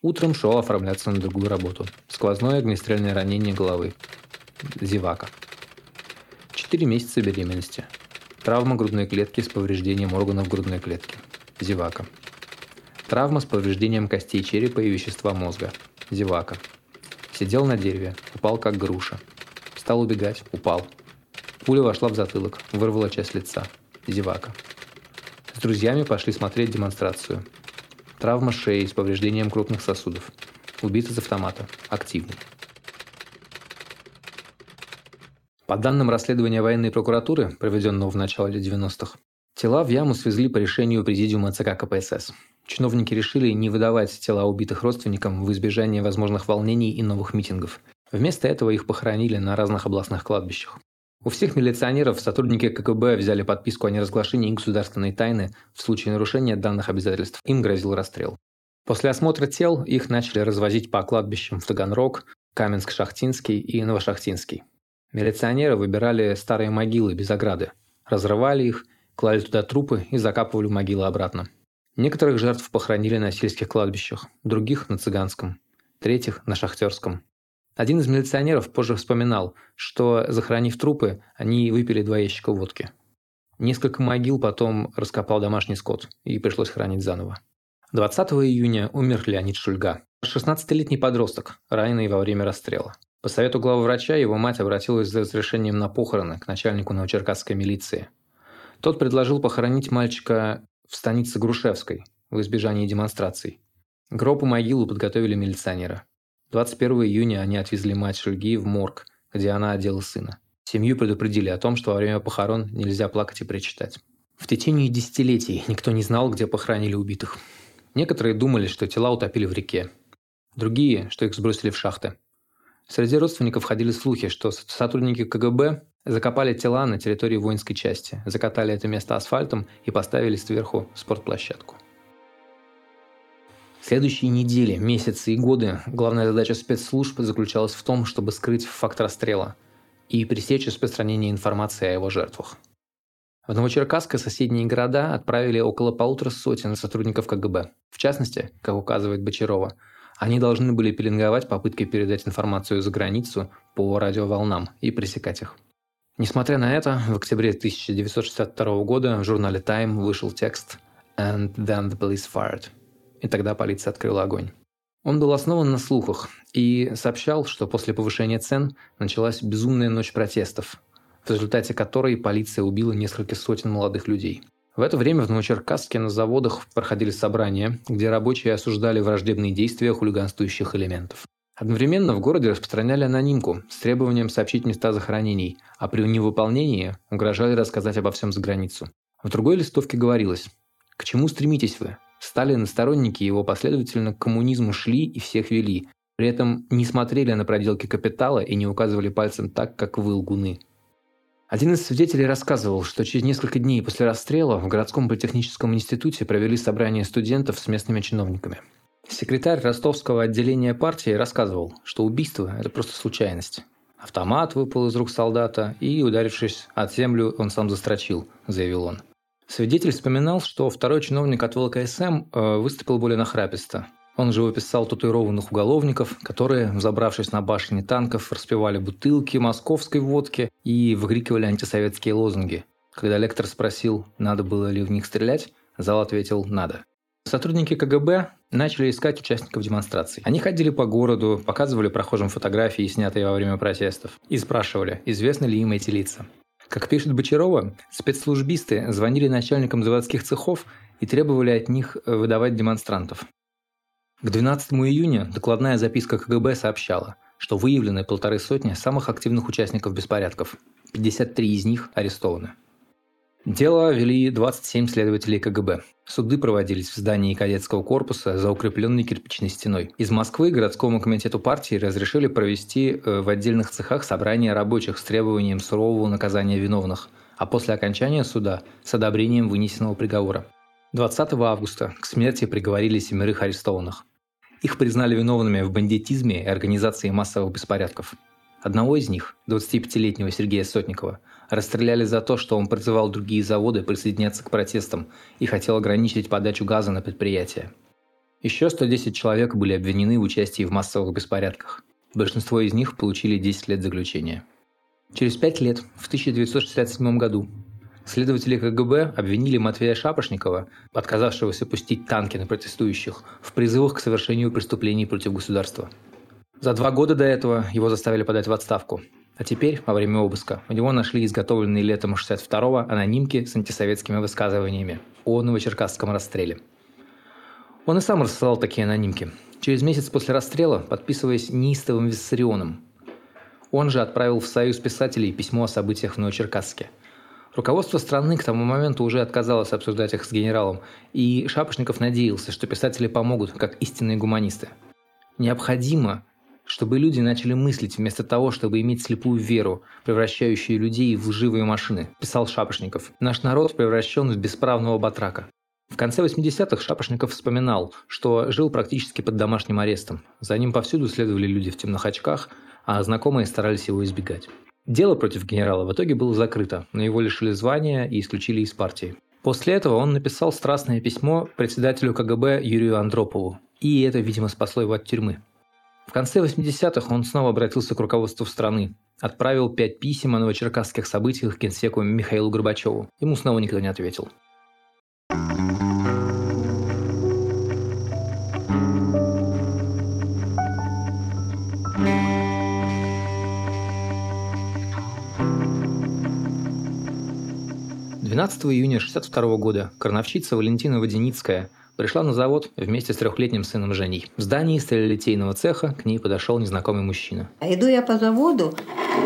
Утром шел оформляться на другую работу. Сквозное огнестрельное ранение головы. Зевака. Четыре месяца беременности. Травма грудной клетки с повреждением органов грудной клетки. Зевака. Травма с повреждением костей черепа и вещества мозга. Зевака. Сидел на дереве, упал как груша. Стал убегать, упал. Пуля вошла в затылок, вырвала часть лица. Зевака. С друзьями пошли смотреть демонстрацию. Травма шеи с повреждением крупных сосудов. Убит из автомата. Активный. По данным расследования военной прокуратуры, проведенного в начале 90-х, тела в яму свезли по решению Президиума ЦК КПСС. Чиновники решили не выдавать тела убитых родственникам в избежание возможных волнений и новых митингов. Вместо этого их похоронили на разных областных кладбищах. У всех милиционеров сотрудники КГБ взяли подписку о неразглашении государственной тайны. В случае нарушения данных обязательств им грозил расстрел. После осмотра тел их начали развозить по кладбищам в Таганрог, Каменск-Шахтинский и Новошахтинский. Милиционеры выбирали старые могилы без ограды, разрывали их, клали туда трупы и закапывали могилы обратно. Некоторых жертв похоронили на сельских кладбищах, других – на цыганском, третьих – на шахтерском. Один из милиционеров позже вспоминал, что, захоронив трупы, они выпили два ящика водки. Несколько могил потом раскопал домашний скот, и пришлось хранить заново. 20 июня умер Леонид Шульга, 16-летний подросток, раненый во время расстрела. По совету главврача его мать обратилась за разрешением на похороны к начальнику новочеркасской милиции. Тот предложил похоронить мальчика в станице Грушевской в избежании демонстраций. Гроб и могилу подготовили милиционеры. 21 июня они отвезли мать Шульги в морг, где она одела сына. Семью предупредили о том, что во время похорон нельзя плакать и причитать. В течение десятилетий никто не знал, где похоронили убитых. Некоторые думали, что тела утопили в реке. Другие, что их сбросили в шахты. Среди родственников ходили слухи, что сотрудники КГБ закопали тела на территории воинской части, закатали это место асфальтом и поставили сверху спортплощадку. Следующие недели, месяцы и годы главная задача спецслужб заключалась в том, чтобы скрыть факт расстрела и пресечь распространение информации о его жертвах. В Новочеркасск и соседние города отправили около полутора сотен сотрудников КГБ. В частности, как указывает Бочарова, они должны были пеленговать попытки передать информацию за границу по радиоволнам и пресекать их. Несмотря на это, в октябре 1962 года в журнале Time вышел текст «And then the police fired», и тогда полиция открыла огонь. Он был основан на слухах и сообщал, что после повышения цен началась безумная ночь протестов, в результате которой полиция убила несколько сотен молодых людей. В это время в Новочеркасске на заводах проходили собрания, где рабочие осуждали враждебные действия хулиганствующих элементов. Одновременно в городе распространяли анонимку с требованием сообщить места захоронений, а при невыполнении угрожали рассказать обо всем за границу. В другой листовке говорилось «К чему стремитесь вы? Сталин и сторонники его последовательно к коммунизму шли и всех вели, при этом не смотрели на проделки капитала и не указывали пальцем так, как вы лгуны. Один из свидетелей рассказывал, что через несколько дней после расстрела в городском политехническом институте провели собрание студентов с местными чиновниками. Секретарь ростовского отделения партии рассказывал, что убийство – это просто случайность. Автомат выпал из рук солдата, и, ударившись от землю, он сам застрочил, заявил он. Свидетель вспоминал, что второй чиновник от ВЛКСМ э, выступил более нахраписто. Он же выписал татуированных уголовников, которые, забравшись на башни танков, распивали бутылки московской водки и выкрикивали антисоветские лозунги. Когда лектор спросил, надо было ли в них стрелять, зал ответил «надо». Сотрудники КГБ начали искать участников демонстраций. Они ходили по городу, показывали прохожим фотографии, снятые во время протестов, и спрашивали, известны ли им эти лица. Как пишет Бочарова, спецслужбисты звонили начальникам заводских цехов и требовали от них выдавать демонстрантов. К 12 июня докладная записка КГБ сообщала, что выявлены полторы сотни самых активных участников беспорядков. 53 из них арестованы. Дело вели 27 следователей КГБ. Суды проводились в здании кадетского корпуса за укрепленной кирпичной стеной. Из Москвы городскому комитету партии разрешили провести э, в отдельных цехах собрание рабочих с требованием сурового наказания виновных, а после окончания суда с одобрением вынесенного приговора. 20 августа к смерти приговорили семерых арестованных. Их признали виновными в бандитизме и организации массовых беспорядков. Одного из них, 25-летнего Сергея Сотникова, расстреляли за то, что он призывал другие заводы присоединяться к протестам и хотел ограничить подачу газа на предприятие. Еще 110 человек были обвинены в участии в массовых беспорядках. Большинство из них получили 10 лет заключения. Через 5 лет, в 1967 году, Следователи КГБ обвинили Матвея Шапошникова, отказавшегося пустить танки на протестующих, в призывах к совершению преступлений против государства. За два года до этого его заставили подать в отставку. А теперь, во время обыска, у него нашли изготовленные летом 62-го анонимки с антисоветскими высказываниями о новочеркасском расстреле. Он и сам рассылал такие анонимки. Через месяц после расстрела, подписываясь неистовым Виссарионом. Он же отправил в Союз писателей письмо о событиях в Новочеркасске – Руководство страны к тому моменту уже отказалось обсуждать их с генералом, и Шапошников надеялся, что писатели помогут, как истинные гуманисты. Необходимо, чтобы люди начали мыслить вместо того, чтобы иметь слепую веру, превращающую людей в лживые машины, писал Шапошников. Наш народ превращен в бесправного батрака. В конце 80-х Шапошников вспоминал, что жил практически под домашним арестом. За ним повсюду следовали люди в темных очках, а знакомые старались его избегать. Дело против генерала в итоге было закрыто, но его лишили звания и исключили из партии. После этого он написал страстное письмо председателю КГБ Юрию Андропову, и это, видимо, спасло его от тюрьмы. В конце 80-х он снова обратился к руководству страны, отправил пять писем о новочеркасских событиях генсеку Михаилу Горбачеву. Ему снова никто не ответил. 12 июня 1962 года крановщица Валентина Воденицкая пришла на завод вместе с трехлетним сыном Женей. В здании сталелитейного цеха к ней подошел незнакомый мужчина. А иду я по заводу,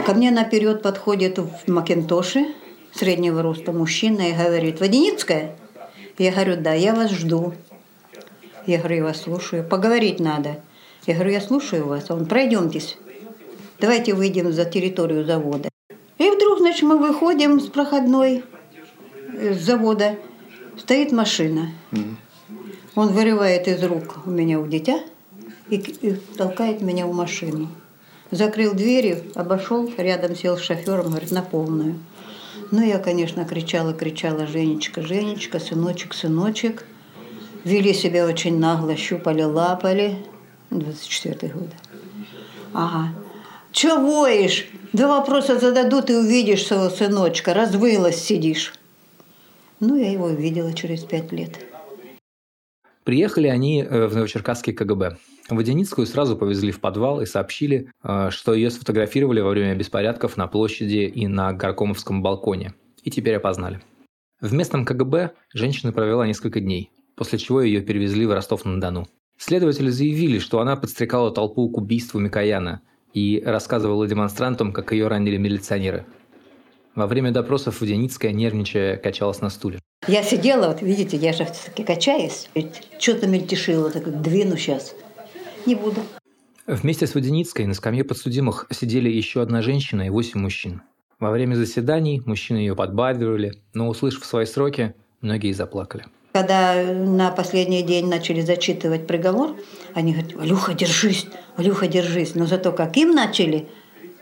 ко мне наперед подходит в Макинтоше среднего роста мужчина и говорит, Воденицкая? Я говорю, да, я вас жду. Я говорю, я вас слушаю. Поговорить надо. Я говорю, я слушаю вас. А он, пройдемтесь. Давайте выйдем за территорию завода. И вдруг, значит, мы выходим с проходной с завода стоит машина. Он вырывает из рук у меня у дитя и, и толкает меня в машину. Закрыл двери, обошел, рядом сел с шофером, говорит, на полную. Ну, я, конечно, кричала, кричала, Женечка, Женечка, сыночек, сыночек. Вели себя очень нагло, щупали, лапали. 24 год. Ага. Чего воешь? Два вопроса зададут, и увидишь своего сыночка. Развылась сидишь. Ну, я его увидела через пять лет. Приехали они э, в Новочеркасский КГБ. Водяницкую сразу повезли в подвал и сообщили, э, что ее сфотографировали во время беспорядков на площади и на Горкомовском балконе. И теперь опознали. В местном КГБ женщина провела несколько дней, после чего ее перевезли в Ростов-на-Дону. Следователи заявили, что она подстрекала толпу к убийству Микояна и рассказывала демонстрантам, как ее ранили милиционеры – во время допросов Водяницкая, нервничая, качалась на стуле. Я сидела, вот видите, я же все-таки качаюсь. Что-то мельтешило, так двину сейчас. Не буду. Вместе с Водяницкой на скамье подсудимых сидели еще одна женщина и восемь мужчин. Во время заседаний мужчины ее подбадривали, но, услышав свои сроки, многие заплакали. Когда на последний день начали зачитывать приговор, они говорят, Алюха, держись, Алюха, держись. Но зато как им начали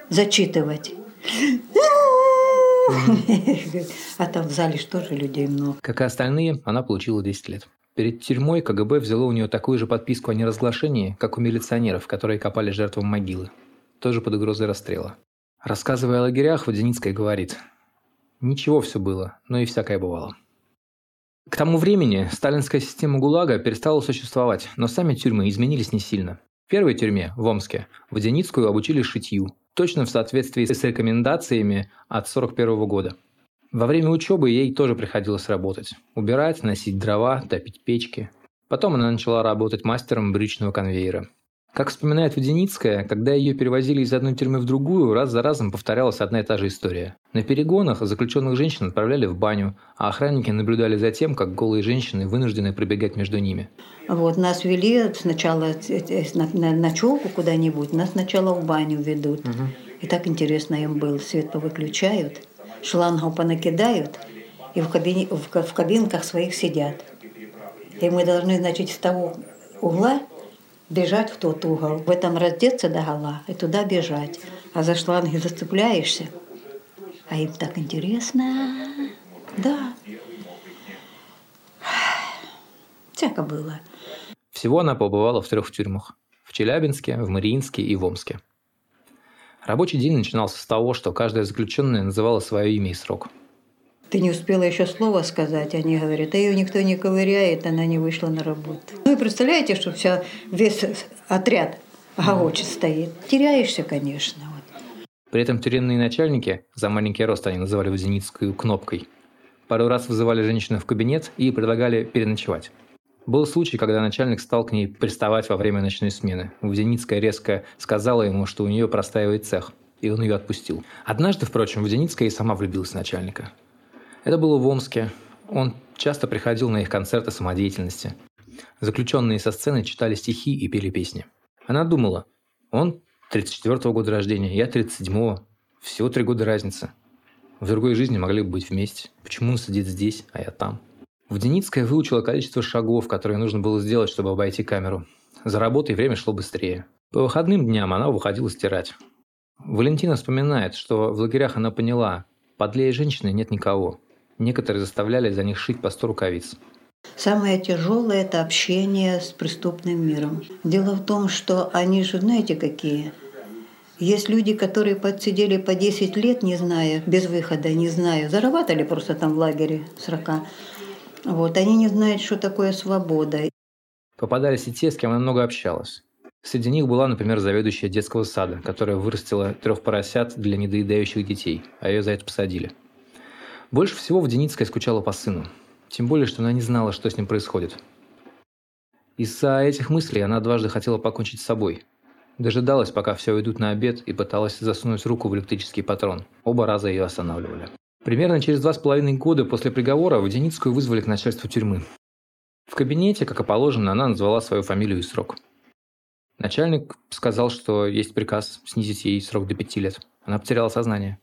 зачитывать, А там в зале же тоже людей много. Как и остальные, она получила 10 лет. Перед тюрьмой КГБ взяло у нее такую же подписку о неразглашении, как у милиционеров, которые копали жертвам могилы. Тоже под угрозой расстрела. Рассказывая о лагерях, Водяницкая говорит, «Ничего все было, но и всякое бывало». К тому времени сталинская система ГУЛАГа перестала существовать, но сами тюрьмы изменились не сильно. В первой тюрьме, в Омске, Водяницкую обучили шитью, точно в соответствии с рекомендациями от 1941 года. Во время учебы ей тоже приходилось работать. Убирать, носить дрова, топить печки. Потом она начала работать мастером брючного конвейера. Как вспоминает Водяницкая, когда ее перевозили из одной тюрьмы в другую, раз за разом повторялась одна и та же история. На перегонах заключенных женщин отправляли в баню, а охранники наблюдали за тем, как голые женщины вынуждены пробегать между ними. Вот, нас вели сначала на, на ночевку куда-нибудь, нас сначала в баню ведут. Угу. И так интересно им было. Свет повыключают, шлангов понакидают, и в, кабине, в, в кабинках своих сидят. И мы должны, значит, с того угла бежать в тот угол. В этом раздеться до гола и туда бежать. А за шланги зацепляешься. А им так интересно. Да. Всяко было. Всего она побывала в трех тюрьмах. В Челябинске, в Мариинске и в Омске. Рабочий день начинался с того, что каждая заключенная называла свое имя и срок – ты не успела еще слова сказать, они говорят, а ее никто не ковыряет, она не вышла на работу. Ну и представляете, что вся, весь отряд гогочет стоит. Теряешься, конечно. При этом тюремные начальники, за маленький рост они называли Водяницкую кнопкой, пару раз вызывали женщину в кабинет и предлагали переночевать. Был случай, когда начальник стал к ней приставать во время ночной смены. Водяницкая резко сказала ему, что у нее простаивает цех, и он ее отпустил. Однажды, впрочем, Водяницкая и сама влюбилась в начальника. Это было в Омске. Он часто приходил на их концерты самодеятельности. Заключенные со сцены читали стихи и пели песни. Она думала, он 34-го года рождения, я 37-го. Всего три года разницы. В другой жизни могли бы быть вместе. Почему он сидит здесь, а я там? Водяницкая выучила количество шагов, которые нужно было сделать, чтобы обойти камеру. За работой время шло быстрее. По выходным дням она выходила стирать. Валентина вспоминает, что в лагерях она поняла, подлее женщины нет никого. Некоторые заставляли за них шить по сто рукавиц. Самое тяжелое – это общение с преступным миром. Дело в том, что они же, знаете, какие? Есть люди, которые подсидели по 10 лет, не зная, без выхода, не зная, зарабатывали просто там в лагере срока. Вот, они не знают, что такое свобода. Попадались и те, с кем она много общалась. Среди них была, например, заведующая детского сада, которая вырастила трех поросят для недоедающих детей, а ее за это посадили. Больше всего в Деницкой скучала по сыну. Тем более, что она не знала, что с ним происходит. Из-за этих мыслей она дважды хотела покончить с собой. Дожидалась, пока все уйдут на обед, и пыталась засунуть руку в электрический патрон. Оба раза ее останавливали. Примерно через два с половиной года после приговора Водяницкую вызвали к начальству тюрьмы. В кабинете, как и положено, она назвала свою фамилию и срок. Начальник сказал, что есть приказ снизить ей срок до пяти лет. Она потеряла сознание.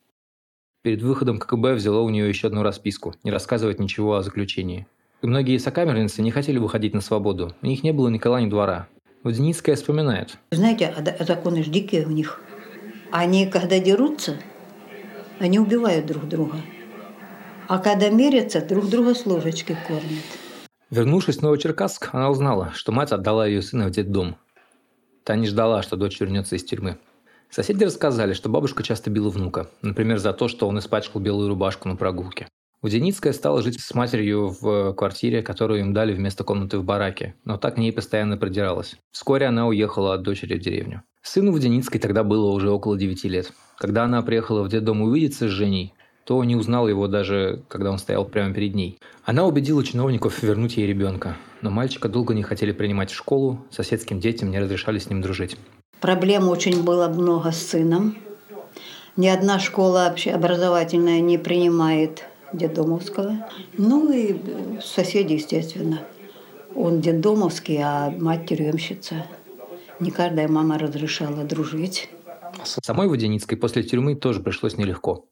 Перед выходом КГБ взяла у нее еще одну расписку – не рассказывать ничего о заключении. И многие сокамерницы не хотели выходить на свободу. У них не было ни кола, ни двора. Водяницкая вспоминает. Знаете, а законы же дикие у них. Они, когда дерутся, они убивают друг друга. А когда мерятся, друг друга с ложечки кормят. Вернувшись в Новочеркасск, она узнала, что мать отдала ее сына в детдом. Та не ждала, что дочь вернется из тюрьмы. Соседи рассказали, что бабушка часто била внука, например, за то, что он испачкал белую рубашку на прогулке. Водяницкая стала жить с матерью в квартире, которую им дали вместо комнаты в бараке, но так к ней постоянно продиралась. Вскоре она уехала от дочери в деревню. Сыну Водяницкой тогда было уже около 9 лет. Когда она приехала в детдом увидеться с Женей, то не узнал его даже, когда он стоял прямо перед ней. Она убедила чиновников вернуть ей ребенка, но мальчика долго не хотели принимать в школу, соседским детям не разрешали с ним дружить. Проблем очень было много с сыном. Ни одна школа образовательная не принимает детдомовского. Ну и соседи, естественно. Он детдомовский, а мать тюремщица. Не каждая мама разрешала дружить. Самой Водяницкой после тюрьмы тоже пришлось нелегко.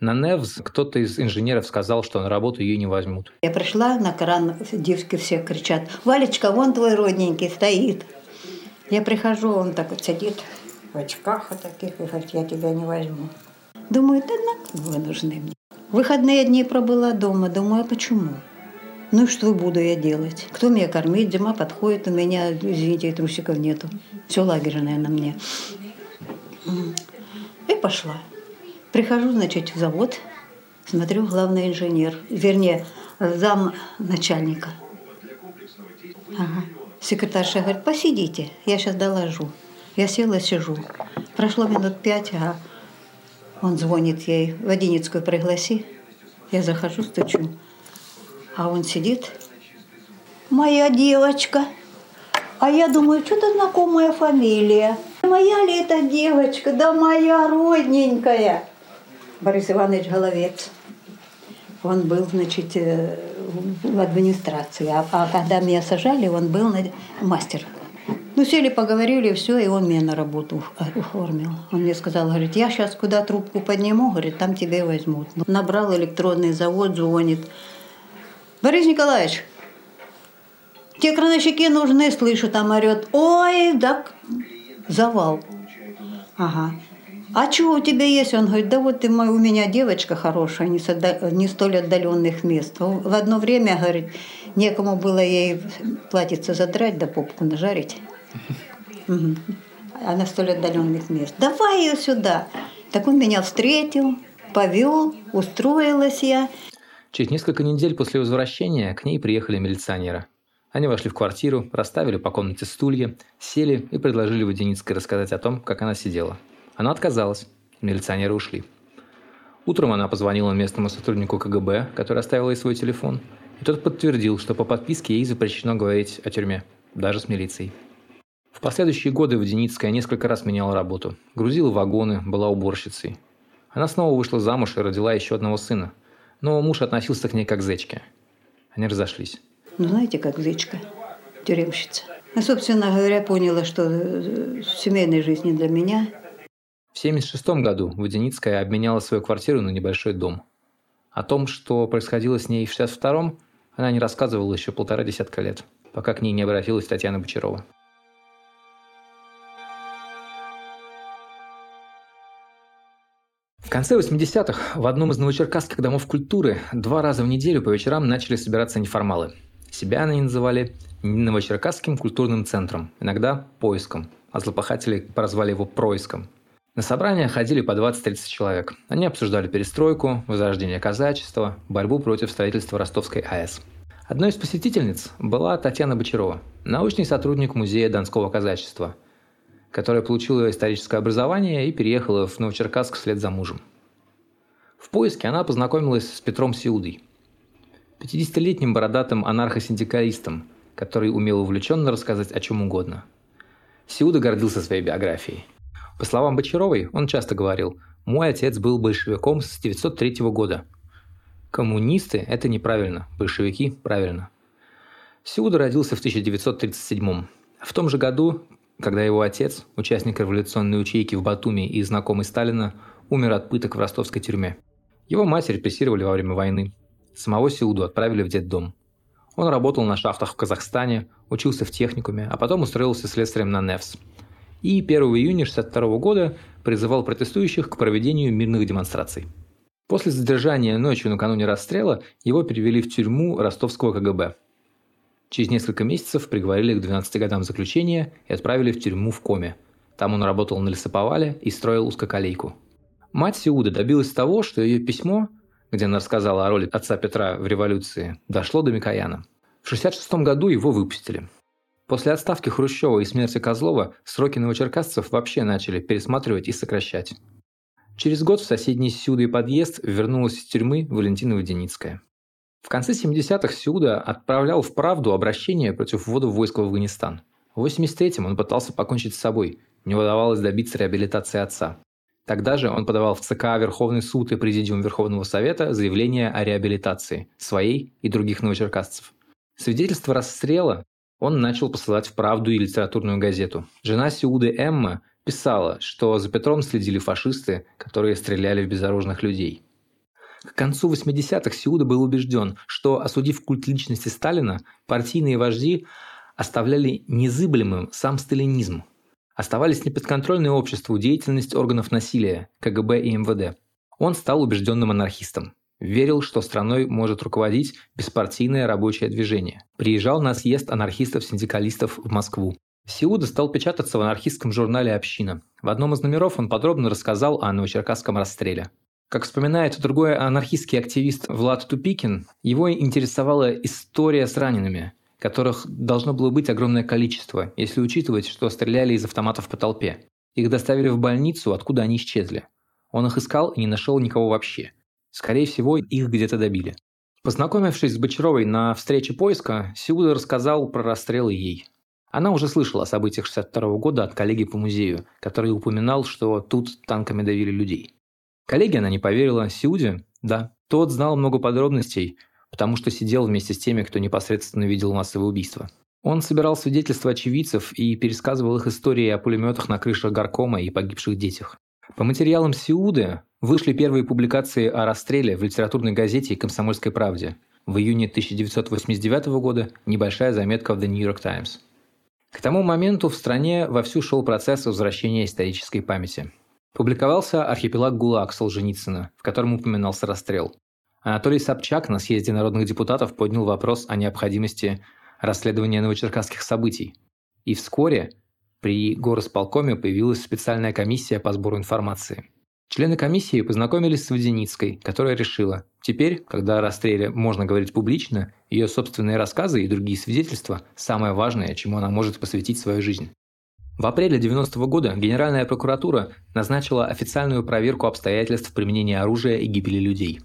На НЕВЗ кто-то из инженеров сказал, что на работу ее не возьмут. Я пришла на кран, девки все кричат, «Валечка, вон твой родненький стоит». Я прихожу, он так вот сидит в очках вот таких и говорит, я тебя не возьму. Думаю, да на вы нужны мне. Выходные дни пробыла дома. Думаю, а почему? Ну и что буду я делать? Кто меня кормит? Зима подходит, у меня, извините, трусиков нету. Все лагерное на мне. И пошла. Прихожу, значит, в завод, смотрю, главный инженер, вернее, зам начальника. Ага. Секретарша говорит, посидите, я сейчас доложу. Я села, сижу. Прошло минут пять, а он звонит ей, в Одинецкую пригласи. Я захожу, стучу. А он сидит. Моя девочка. А я думаю, что-то знакомая фамилия. Моя ли эта девочка? Да моя родненькая. Борис Иванович Головец. Он был, значит, э, в администрации. А, а когда меня сажали, он был мастер ну, сели, поговорили, все, и он меня на работу оформил. Он мне сказал, говорит, я сейчас куда трубку подниму, говорит, там тебя возьмут. Набрал электронный завод, звонит. Борис Николаевич, те крановщики нужны, слышу, там орет. Ой, да, завал. Ага. А что у тебя есть? Он говорит, да вот ты, у меня девочка хорошая, не, с не столь отдаленных мест. В одно время, говорит, некому было ей платьице задрать, да попку нажарить. Она столь отдаленных мест. Давай ее сюда. Так он меня встретил, повел, устроилась я. Через несколько недель после возвращения к ней приехали милиционеры. Они вошли в квартиру, расставили по комнате стулья, сели и предложили Водяницкой рассказать о том, как она сидела. Она отказалась. Милиционеры ушли. Утром она позвонила местному сотруднику КГБ, который оставил ей свой телефон, и тот подтвердил, что по подписке ей запрещено говорить о тюрьме, даже с милицией. В последующие годы Водяницкая несколько раз меняла работу. Грузила вагоны, была уборщицей. Она снова вышла замуж и родила еще одного сына. Но муж относился к ней как к зечке. Они разошлись. Ну, знаете, как зечка, тюремщица. Я, собственно говоря, поняла, что э, семейной жизни для меня. В 1976 году Водяницкая обменяла свою квартиру на небольшой дом. О том, что происходило с ней в 1962 она не рассказывала еще полтора десятка лет, пока к ней не обратилась Татьяна Бочарова. В конце 80-х в одном из новочеркасских домов культуры два раза в неделю по вечерам начали собираться неформалы. Себя они называли Новочеркасским культурным центром, иногда поиском, а злопахатели прозвали его происком. На собрания ходили по 20-30 человек. Они обсуждали перестройку, возрождение казачества, борьбу против строительства Ростовской АЭС. Одной из посетительниц была Татьяна Бочарова, научный сотрудник Музея Донского казачества – которая получила историческое образование и переехала в Новочеркасск вслед за мужем. В поиске она познакомилась с Петром Сиудой, 50-летним бородатым анархосиндикалистом, который умел увлеченно рассказать о чем угодно. Сиуда гордился своей биографией. По словам Бочаровой, он часто говорил «Мой отец был большевиком с 1903 года». Коммунисты – это неправильно, большевики – правильно. Сиуда родился в 1937 В том же году когда его отец, участник революционной ячейки в Батуми и знакомый Сталина, умер от пыток в ростовской тюрьме. Его мать репрессировали во время войны. Самого Сеуду отправили в детдом. Он работал на шахтах в Казахстане, учился в техникуме, а потом устроился следствием на НЕФС. И 1 июня 1962 года призывал протестующих к проведению мирных демонстраций. После задержания ночью накануне расстрела его перевели в тюрьму ростовского КГБ – Через несколько месяцев приговорили к 12 годам заключения и отправили в тюрьму в Коме. Там он работал на лесоповале и строил узкоколейку. Мать Сеуда добилась того, что ее письмо, где она рассказала о роли отца Петра в революции, дошло до Микояна. В 1966 году его выпустили. После отставки Хрущева и смерти Козлова сроки новочеркасцев вообще начали пересматривать и сокращать. Через год в соседний Сюда и подъезд вернулась из тюрьмы Валентина Водяницкая. В конце 70-х Сюда отправлял в правду обращение против ввода войск в Афганистан. В 83-м он пытался покончить с собой. Не удавалось добиться реабилитации отца. Тогда же он подавал в ЦК Верховный суд и Президиум Верховного Совета заявление о реабилитации своей и других новочеркасцев. Свидетельство расстрела он начал посылать в «Правду» и литературную газету. Жена Сиуды Эмма писала, что за Петром следили фашисты, которые стреляли в безоружных людей – к концу 80-х Сиуда был убежден, что, осудив культ личности Сталина, партийные вожди оставляли незыблемым сам сталинизм. Оставались неподконтрольной обществу деятельность органов насилия, КГБ и МВД. Он стал убежденным анархистом. Верил, что страной может руководить беспартийное рабочее движение. Приезжал на съезд анархистов-синдикалистов в Москву. Сиуда стал печататься в анархистском журнале «Община». В одном из номеров он подробно рассказал о новочеркасском расстреле. Как вспоминает другой анархистский активист Влад Тупикин, его интересовала история с ранеными, которых должно было быть огромное количество, если учитывать, что стреляли из автоматов по толпе. Их доставили в больницу, откуда они исчезли. Он их искал и не нашел никого вообще. Скорее всего, их где-то добили. Познакомившись с Бочаровой на встрече поиска, Сиуда рассказал про расстрелы ей. Она уже слышала о событиях 62 года от коллеги по музею, который упоминал, что тут танками давили людей. Коллеге она не поверила, Сиуде – да. Тот знал много подробностей, потому что сидел вместе с теми, кто непосредственно видел массовые убийства. Он собирал свидетельства очевидцев и пересказывал их истории о пулеметах на крышах горкома и погибших детях. По материалам Сиуды вышли первые публикации о расстреле в литературной газете «Комсомольской правде». В июне 1989 года небольшая заметка в The New York Times. К тому моменту в стране вовсю шел процесс возвращения исторической памяти. Публиковался «Архипелаг ГУЛАГ» Солженицына, в котором упоминался расстрел. Анатолий Собчак на съезде народных депутатов поднял вопрос о необходимости расследования новочеркасских событий. И вскоре при горосполкоме появилась специальная комиссия по сбору информации. Члены комиссии познакомились с Водяницкой, которая решила, теперь, когда о расстреле можно говорить публично, ее собственные рассказы и другие свидетельства – самое важное, чему она может посвятить свою жизнь. В апреле 90 -го года Генеральная прокуратура назначила официальную проверку обстоятельств применения оружия и гибели людей.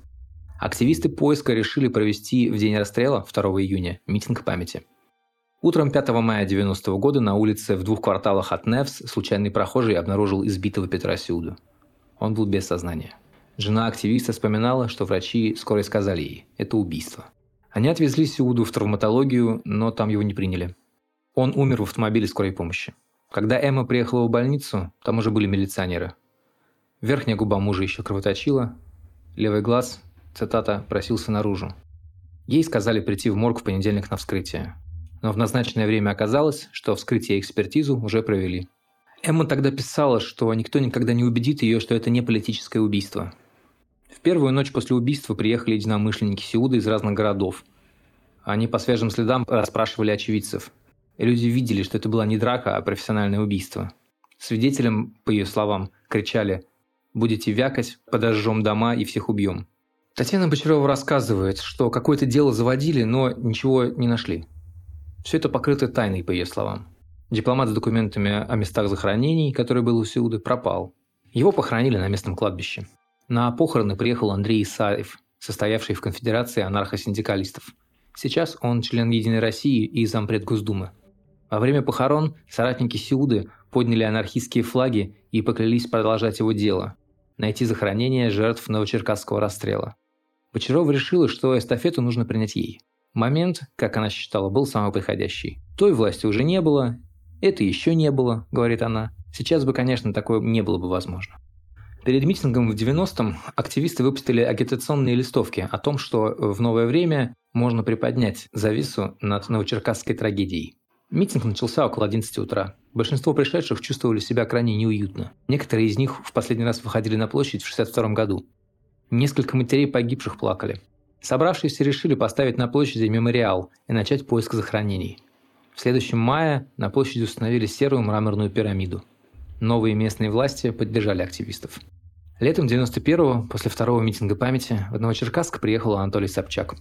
Активисты поиска решили провести в день расстрела 2 июня митинг памяти. Утром 5 мая 90 -го года на улице в двух кварталах от Невс случайный прохожий обнаружил избитого Петра Сюду. Он был без сознания. Жена активиста вспоминала, что врачи скоро сказали ей – это убийство. Они отвезли Сюду в травматологию, но там его не приняли. Он умер в автомобиле скорой помощи. Когда Эмма приехала в больницу, там уже были милиционеры. Верхняя губа мужа еще кровоточила, левый глаз, цитата, просился наружу. Ей сказали прийти в морг в понедельник на вскрытие. Но в назначенное время оказалось, что вскрытие и экспертизу уже провели. Эмма тогда писала, что никто никогда не убедит ее, что это не политическое убийство. В первую ночь после убийства приехали единомышленники Сеуда из разных городов. Они по свежим следам расспрашивали очевидцев. И люди видели, что это была не драка, а профессиональное убийство. Свидетелям, по ее словам, кричали «Будете вякать, подожжем дома и всех убьем». Татьяна Бочарова рассказывает, что какое-то дело заводили, но ничего не нашли. Все это покрыто тайной, по ее словам. Дипломат с документами о местах захоронений, который был у Сеуды, пропал. Его похоронили на местном кладбище. На похороны приехал Андрей Исаев, состоявший в конфедерации анархосиндикалистов. Сейчас он член Единой России и зампред Госдумы. Во время похорон соратники Сеуды подняли анархистские флаги и поклялись продолжать его дело – найти захоронение жертв Новочеркасского расстрела. Бочарова решила, что эстафету нужно принять ей. Момент, как она считала, был самый подходящий. Той власти уже не было, это еще не было, говорит она. Сейчас бы, конечно, такое не было бы возможно. Перед митингом в 90-м активисты выпустили агитационные листовки о том, что в новое время можно приподнять завису над новочеркасской трагедией. Митинг начался около 11 утра. Большинство пришедших чувствовали себя крайне неуютно. Некоторые из них в последний раз выходили на площадь в 62 году. Несколько матерей погибших плакали. Собравшиеся решили поставить на площади мемориал и начать поиск захоронений. В следующем мае на площади установили серую мраморную пирамиду. Новые местные власти поддержали активистов. Летом 91-го, после второго митинга памяти, в Новочеркасск приехал Анатолий Собчак.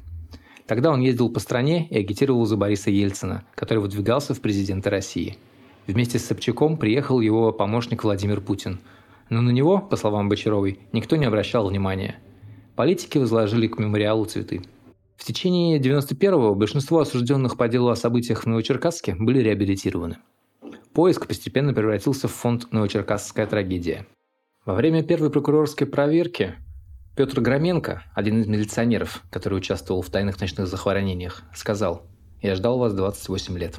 Тогда он ездил по стране и агитировал за Бориса Ельцина, который выдвигался в президенты России. Вместе с Собчаком приехал его помощник Владимир Путин. Но на него, по словам Бочаровой, никто не обращал внимания. Политики возложили к мемориалу цветы. В течение 91-го большинство осужденных по делу о событиях в Новочеркасске были реабилитированы. Поиск постепенно превратился в фонд «Новочеркасская трагедия». Во время первой прокурорской проверки Петр Громенко, один из милиционеров, который участвовал в тайных ночных захоронениях, сказал «Я ждал вас 28 лет».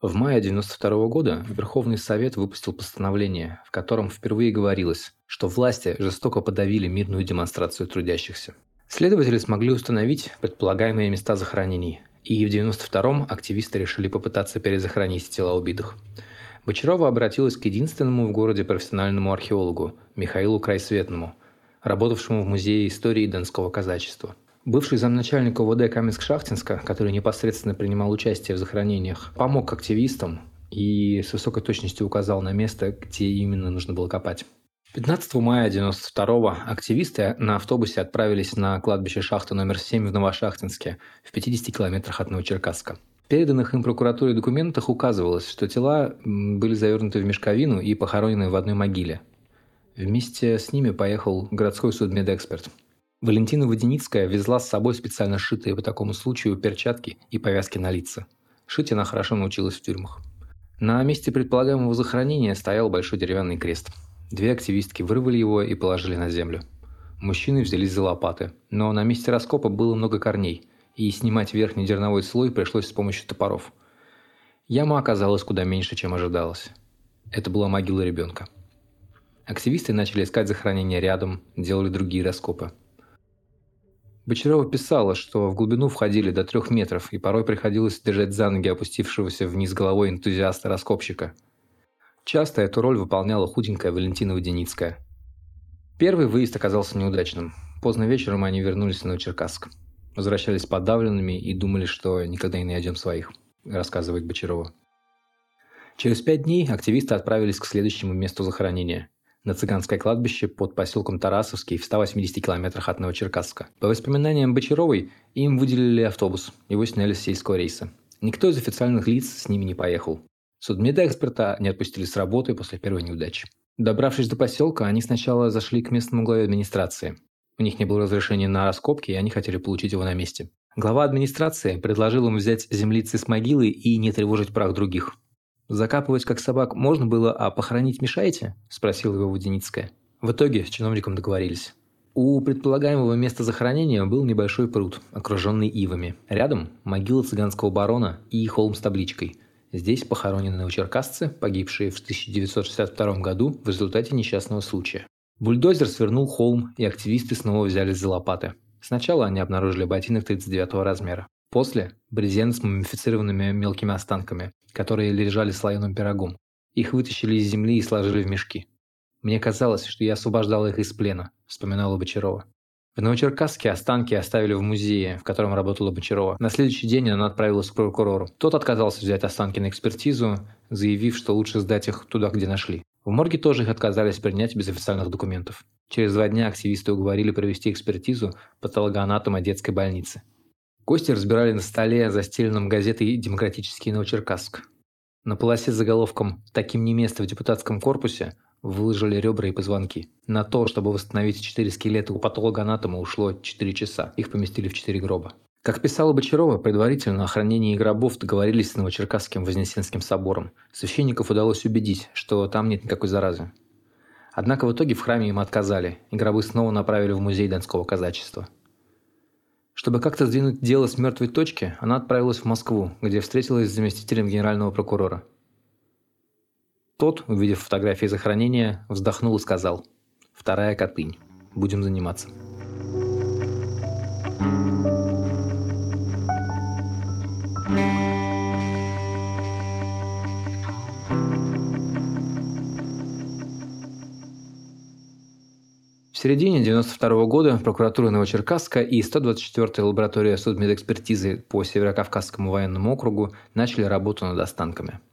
В мае 92 года Верховный Совет выпустил постановление, в котором впервые говорилось, что власти жестоко подавили мирную демонстрацию трудящихся. Следователи смогли установить предполагаемые места захоронений, и в 92-м активисты решили попытаться перезахоронить тела убитых. Бочарова обратилась к единственному в городе профессиональному археологу Михаилу Крайсветному, работавшему в Музее истории Донского казачества. Бывший замначальник ОВД Каменск-Шахтинска, который непосредственно принимал участие в захоронениях, помог активистам и с высокой точностью указал на место, где именно нужно было копать. 15 мая 92-го активисты на автобусе отправились на кладбище шахты номер 7 в Новошахтинске, в 50 километрах от Новочеркасска. В переданных им прокуратуре документах указывалось, что тела были завернуты в мешковину и похоронены в одной могиле. Вместе с ними поехал городской судмедэксперт. Валентина Воденицкая везла с собой специально сшитые по такому случаю перчатки и повязки на лица. Шить она хорошо научилась в тюрьмах. На месте предполагаемого захоронения стоял большой деревянный крест – Две активистки вырвали его и положили на землю. Мужчины взялись за лопаты, но на месте раскопа было много корней, и снимать верхний дерновой слой пришлось с помощью топоров. Яма оказалась куда меньше, чем ожидалось. Это была могила ребенка. Активисты начали искать захоронение рядом, делали другие раскопы. Бочарова писала, что в глубину входили до трех метров, и порой приходилось держать за ноги опустившегося вниз головой энтузиаста-раскопщика – Часто эту роль выполняла худенькая Валентина Водяницкая. Первый выезд оказался неудачным. Поздно вечером они вернулись в Новочеркасск. Возвращались подавленными и думали, что никогда не найдем своих, рассказывает Бочарова. Через пять дней активисты отправились к следующему месту захоронения – на цыганское кладбище под поселком Тарасовский в 180 километрах от Новочеркасска. По воспоминаниям Бочаровой, им выделили автобус, его сняли с сельского рейса. Никто из официальных лиц с ними не поехал. Судмедэксперта не отпустили с работы после первой неудачи. Добравшись до поселка, они сначала зашли к местному главе администрации. У них не было разрешения на раскопки, и они хотели получить его на месте. Глава администрации предложил им взять землицы с могилы и не тревожить прах других. «Закапывать как собак можно было, а похоронить мешаете?» – спросила его Водяницкая. В итоге с чиновником договорились. У предполагаемого места захоронения был небольшой пруд, окруженный ивами. Рядом – могила цыганского барона и холм с табличкой – Здесь похоронены новочеркасцы, погибшие в 1962 году в результате несчастного случая. Бульдозер свернул холм, и активисты снова взялись за лопаты. Сначала они обнаружили ботинок 39 размера. После – брезент с мумифицированными мелкими останками, которые лежали слоеным пирогом. Их вытащили из земли и сложили в мешки. Мне казалось, что я освобождала их из плена, вспоминала Бочарова. В Новочеркасске останки оставили в музее, в котором работала Бочарова. На следующий день она отправилась к прокурору. Тот отказался взять останки на экспертизу, заявив, что лучше сдать их туда, где нашли. В морге тоже их отказались принять без официальных документов. Через два дня активисты уговорили провести экспертизу патологоанатома детской больницы. Кости разбирали на столе, застеленном газетой «Демократический Новочеркасск». На полосе с заголовком «Таким не место в депутатском корпусе» выложили ребра и позвонки. На то, чтобы восстановить четыре скелета у патологоанатома ушло 4 часа. Их поместили в четыре гроба. Как писала Бочарова, предварительно о хранении гробов договорились с Новочеркасским Вознесенским собором. Священников удалось убедить, что там нет никакой заразы. Однако в итоге в храме им отказали, и гробы снова направили в музей Донского казачества. Чтобы как-то сдвинуть дело с мертвой точки, она отправилась в Москву, где встретилась с заместителем генерального прокурора. Тот, увидев фотографии захоронения, вздохнул и сказал «Вторая Катынь. Будем заниматься». В середине 92 года прокуратура Новочеркасска и 124-я лаборатория судмедэкспертизы по Северокавказскому военному округу начали работу над останками –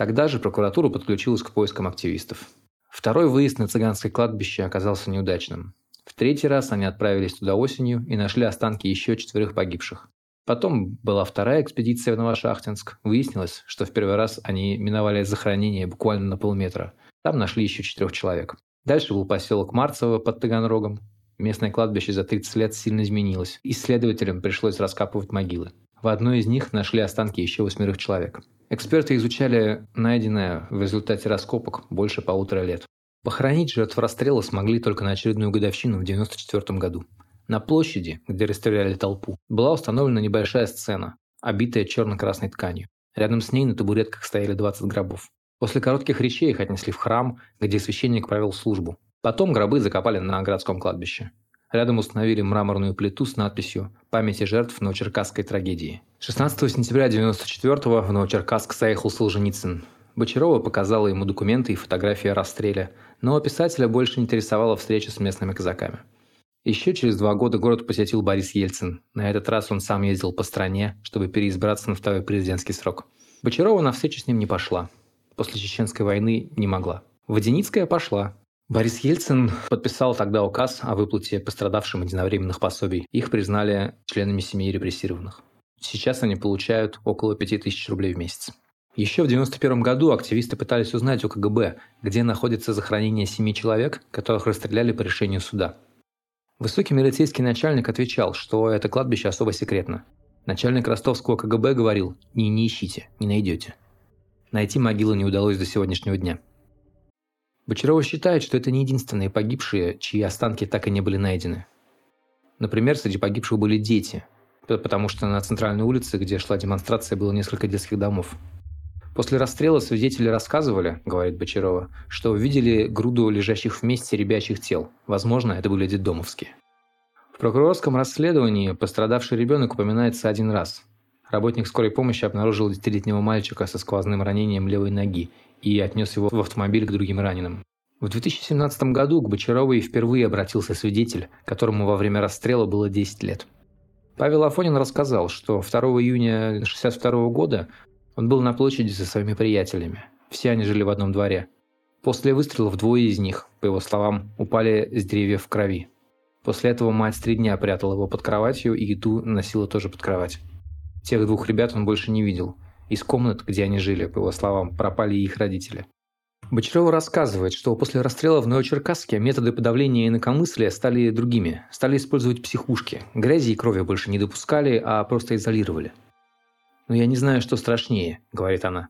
Тогда же прокуратура подключилась к поискам активистов. Второй выезд на цыганское кладбище оказался неудачным. В третий раз они отправились туда осенью и нашли останки еще четверых погибших. Потом была вторая экспедиция в Новошахтинск. Выяснилось, что в первый раз они миновали захоронение буквально на полметра. Там нашли еще четырех человек. Дальше был поселок Марцево под Таганрогом. Местное кладбище за 30 лет сильно изменилось. Исследователям пришлось раскапывать могилы. В одной из них нашли останки еще восьмерых человек. Эксперты изучали найденное в результате раскопок больше полутора лет. Похоронить жертв расстрела смогли только на очередную годовщину в 1994 году. На площади, где расстреляли толпу, была установлена небольшая сцена, обитая черно-красной тканью. Рядом с ней на табуретках стояли 20 гробов. После коротких речей их отнесли в храм, где священник провел службу. Потом гробы закопали на городском кладбище. Рядом установили мраморную плиту с надписью «Памяти жертв Новочеркасской трагедии». 16 сентября 1994 в Новочеркасск заехал Солженицын. Бочарова показала ему документы и фотографии о но писателя больше интересовала встреча с местными казаками. Еще через два года город посетил Борис Ельцин. На этот раз он сам ездил по стране, чтобы переизбраться на второй президентский срок. Бочарова на встречу с ним не пошла. После Чеченской войны не могла. Водяницкая пошла. Борис Ельцин подписал тогда указ о выплате пострадавшим единовременных пособий. Их признали членами семьи репрессированных. Сейчас они получают около 5000 рублей в месяц. Еще в 1991 году активисты пытались узнать у КГБ, где находится захоронение семи человек, которых расстреляли по решению суда. Высокий милицейский начальник отвечал, что это кладбище особо секретно. Начальник ростовского КГБ говорил «Не, не ищите, не найдете». Найти могилу не удалось до сегодняшнего дня – Бочарова считает, что это не единственные погибшие, чьи останки так и не были найдены. Например, среди погибших были дети, потому что на центральной улице, где шла демонстрация, было несколько детских домов. После расстрела свидетели рассказывали, говорит Бочарова, что увидели груду лежащих вместе ребячих тел. Возможно, это были детдомовские. В прокурорском расследовании пострадавший ребенок упоминается один раз. Работник скорой помощи обнаружил десятилетнего мальчика со сквозным ранением левой ноги и отнес его в автомобиль к другим раненым. В 2017 году к Бочаровой впервые обратился свидетель, которому во время расстрела было 10 лет. Павел Афонин рассказал, что 2 июня 1962 года он был на площади со своими приятелями. Все они жили в одном дворе. После выстрелов двое из них, по его словам, упали с деревьев в крови. После этого мать три дня прятала его под кроватью и еду носила тоже под кровать. Тех двух ребят он больше не видел – из комнат, где они жили, по его словам, пропали их родители. Бочарова рассказывает, что после расстрела в Новочеркасске методы подавления инакомыслия стали другими. Стали использовать психушки. Грязи и крови больше не допускали, а просто изолировали. «Но я не знаю, что страшнее», — говорит она.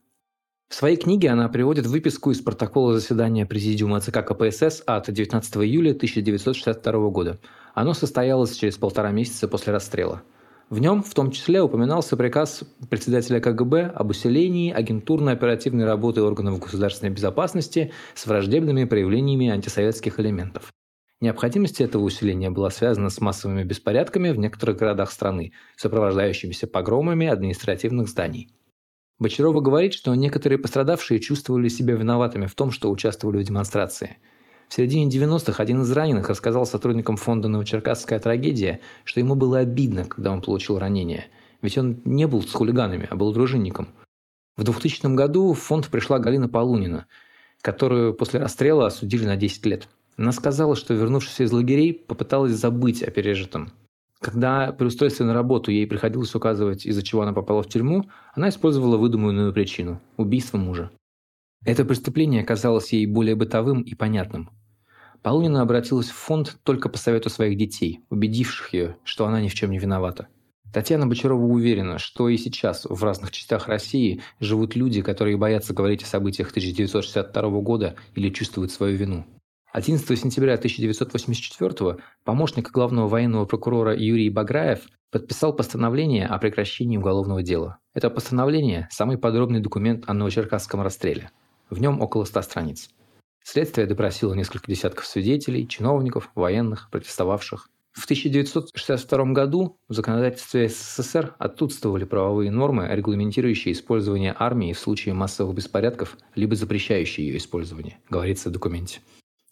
В своей книге она приводит выписку из протокола заседания Президиума ЦК КПСС от 19 июля 1962 года. Оно состоялось через полтора месяца после расстрела. В нем в том числе упоминался приказ председателя КГБ об усилении агентурно-оперативной работы органов государственной безопасности с враждебными проявлениями антисоветских элементов. Необходимость этого усиления была связана с массовыми беспорядками в некоторых городах страны, сопровождающимися погромами административных зданий. Бочарова говорит, что некоторые пострадавшие чувствовали себя виноватыми в том, что участвовали в демонстрации. В середине 90-х один из раненых рассказал сотрудникам фонда «Новочеркасская трагедия», что ему было обидно, когда он получил ранение. Ведь он не был с хулиганами, а был дружинником. В 2000 году в фонд пришла Галина Полунина, которую после расстрела осудили на 10 лет. Она сказала, что, вернувшись из лагерей, попыталась забыть о пережитом. Когда при устройстве на работу ей приходилось указывать, из-за чего она попала в тюрьму, она использовала выдуманную причину – убийство мужа. Это преступление казалось ей более бытовым и понятным. Полунина обратилась в фонд только по совету своих детей, убедивших ее, что она ни в чем не виновата. Татьяна Бочарова уверена, что и сейчас в разных частях России живут люди, которые боятся говорить о событиях 1962 года или чувствуют свою вину. 11 сентября 1984 помощник главного военного прокурора Юрий Баграев подписал постановление о прекращении уголовного дела. Это постановление – самый подробный документ о Новочеркасском расстреле. В нем около 100 страниц. Следствие допросило несколько десятков свидетелей, чиновников, военных, протестовавших. В 1962 году в законодательстве СССР отсутствовали правовые нормы, регламентирующие использование армии в случае массовых беспорядков, либо запрещающие ее использование, говорится в документе.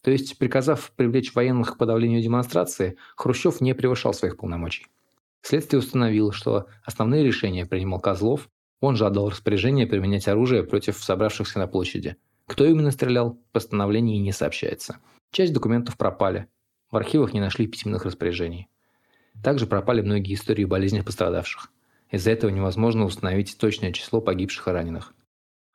То есть, приказав привлечь военных к подавлению демонстрации, Хрущев не превышал своих полномочий. Следствие установило, что основные решения принимал Козлов, он же отдал распоряжение применять оружие против собравшихся на площади. Кто именно стрелял, в постановлении не сообщается. Часть документов пропали. В архивах не нашли письменных распоряжений. Также пропали многие истории болезней пострадавших. Из-за этого невозможно установить точное число погибших и раненых.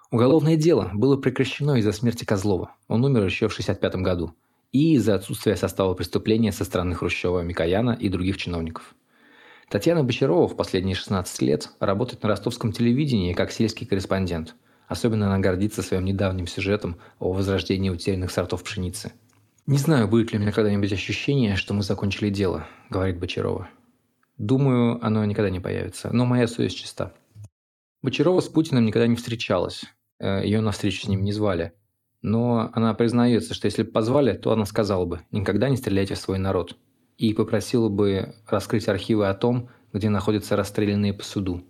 Уголовное дело было прекращено из-за смерти Козлова. Он умер еще в 1965 году. И из-за отсутствия состава преступления со стороны Хрущева, Микояна и других чиновников. Татьяна Бочарова в последние 16 лет работает на ростовском телевидении как сельский корреспондент. Особенно она гордится своим недавним сюжетом о возрождении утерянных сортов пшеницы. «Не знаю, будет ли у меня когда-нибудь ощущение, что мы закончили дело», — говорит Бочарова. «Думаю, оно никогда не появится, но моя совесть чиста». Бочарова с Путиным никогда не встречалась. Э, Ее на встречу с ним не звали. Но она признается, что если бы позвали, то она сказала бы «никогда не стреляйте в свой народ» и попросила бы раскрыть архивы о том, где находятся расстрелянные по суду.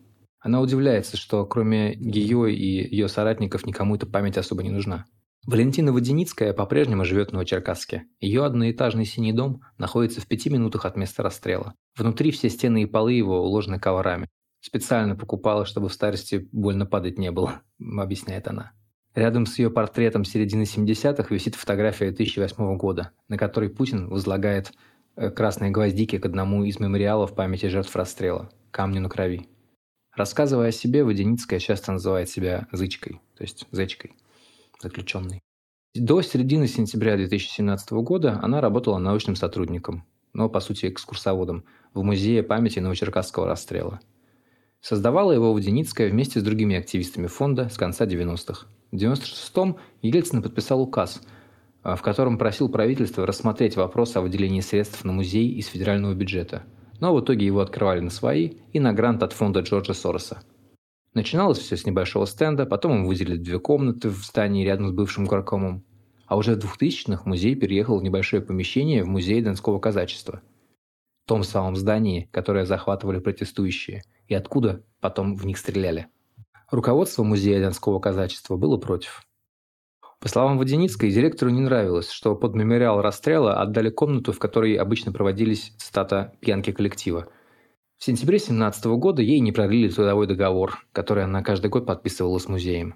Она удивляется, что кроме ее и ее соратников никому эта память особо не нужна. Валентина Воденицкая по-прежнему живет в Новочеркасске. Ее одноэтажный синий дом находится в пяти минутах от места расстрела. Внутри все стены и полы его уложены коврами. Специально покупала, чтобы в старости больно падать не было, объясняет она. Рядом с ее портретом середины 70-х висит фотография 2008 года, на которой Путин возлагает э, красные гвоздики к одному из мемориалов памяти жертв расстрела – камню на крови. Рассказывая о себе, Водяницкая часто называет себя «зычкой», то есть «зечкой», заключенной. До середины сентября 2017 года она работала научным сотрудником, но, по сути, экскурсоводом в Музее памяти Новочеркасского расстрела – Создавала его Водяницкая вместе с другими активистами фонда с конца 90-х. В 96-м Ельцин подписал указ, а, в котором просил правительство рассмотреть вопрос о выделении средств на музей из федерального бюджета. Но в итоге его открывали на свои и на грант от фонда Джорджа Сороса. Начиналось все с небольшого стенда, потом им выделили две комнаты в здании рядом с бывшим горкомом. А уже в 2000-х музей переехал в небольшое помещение в музей Донского казачества. В том самом здании, которое захватывали протестующие – и откуда потом в них стреляли. Руководство музея Донского казачества было против. По словам Водяницкой, директору не нравилось, что под мемориал расстрела отдали комнату, в которой обычно проводились, цитата, «пьянки коллектива». В сентябре 17 года ей не продлили трудовой договор, который она каждый год подписывала с музеем.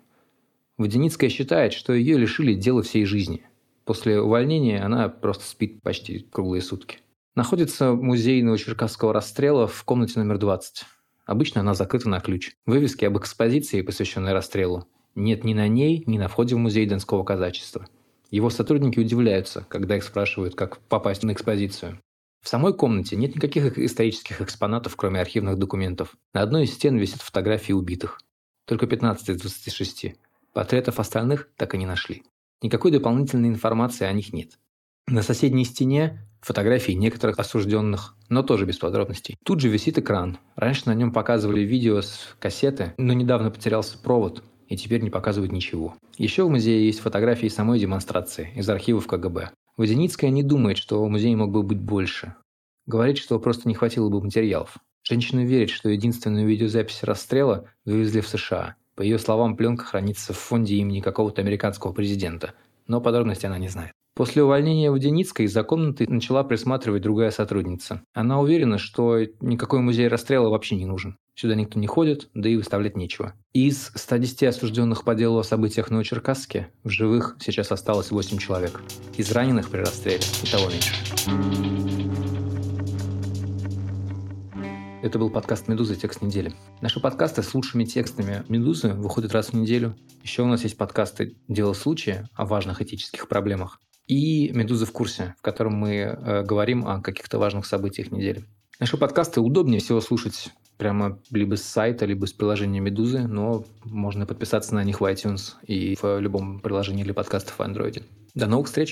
Водяницкая считает, что ее лишили дела всей жизни. После увольнения она просто спит почти круглые сутки. Находится музей Новочеркасского расстрела в комнате номер 20. Обычно она закрыта на ключ. Вывески об экспозиции, посвященной расстрелу, нет ни на ней, ни на входе в музей Донского казачества. Его сотрудники удивляются, когда их спрашивают, как попасть на экспозицию. В самой комнате нет никаких исторических экспонатов, кроме архивных документов. На одной из стен висят фотографии убитых. Только 15 из 26. Портретов остальных так и не нашли. Никакой дополнительной информации о них нет. На соседней стене фотографии некоторых осужденных, но тоже без подробностей. Тут же висит экран. Раньше на нем показывали видео с кассеты, но недавно потерялся провод, и теперь не показывают ничего. Еще в музее есть фотографии самой демонстрации из архивов КГБ. Водяницкая не думает, что музей мог бы быть больше. Говорит, что просто не хватило бы материалов. Женщина верит, что единственную видеозапись расстрела вывезли в США. По ее словам, пленка хранится в фонде имени какого-то американского президента, но подробности она не знает. После увольнения Водяницкой за комнатой начала присматривать другая сотрудница. Она уверена, что никакой музей расстрела вообще не нужен. Сюда никто не ходит, да и выставлять нечего. Из 110 осужденных по делу о событиях в Новочеркасске в живых сейчас осталось 8 человек. Из раненых при расстреле и того меньше. Это был подкаст «Медуза. Текст недели». Наши подкасты с лучшими текстами «Медузы» выходят раз в неделю. Еще у нас есть подкасты «Дело случая» о важных этических проблемах и «Медуза в курсе», в котором мы э, говорим о каких-то важных событиях недели. Наши подкасты удобнее всего слушать прямо либо с сайта, либо с приложения Медузы, но можно подписаться на них в iTunes и в любом приложении для подкастов в Android. До новых встреч!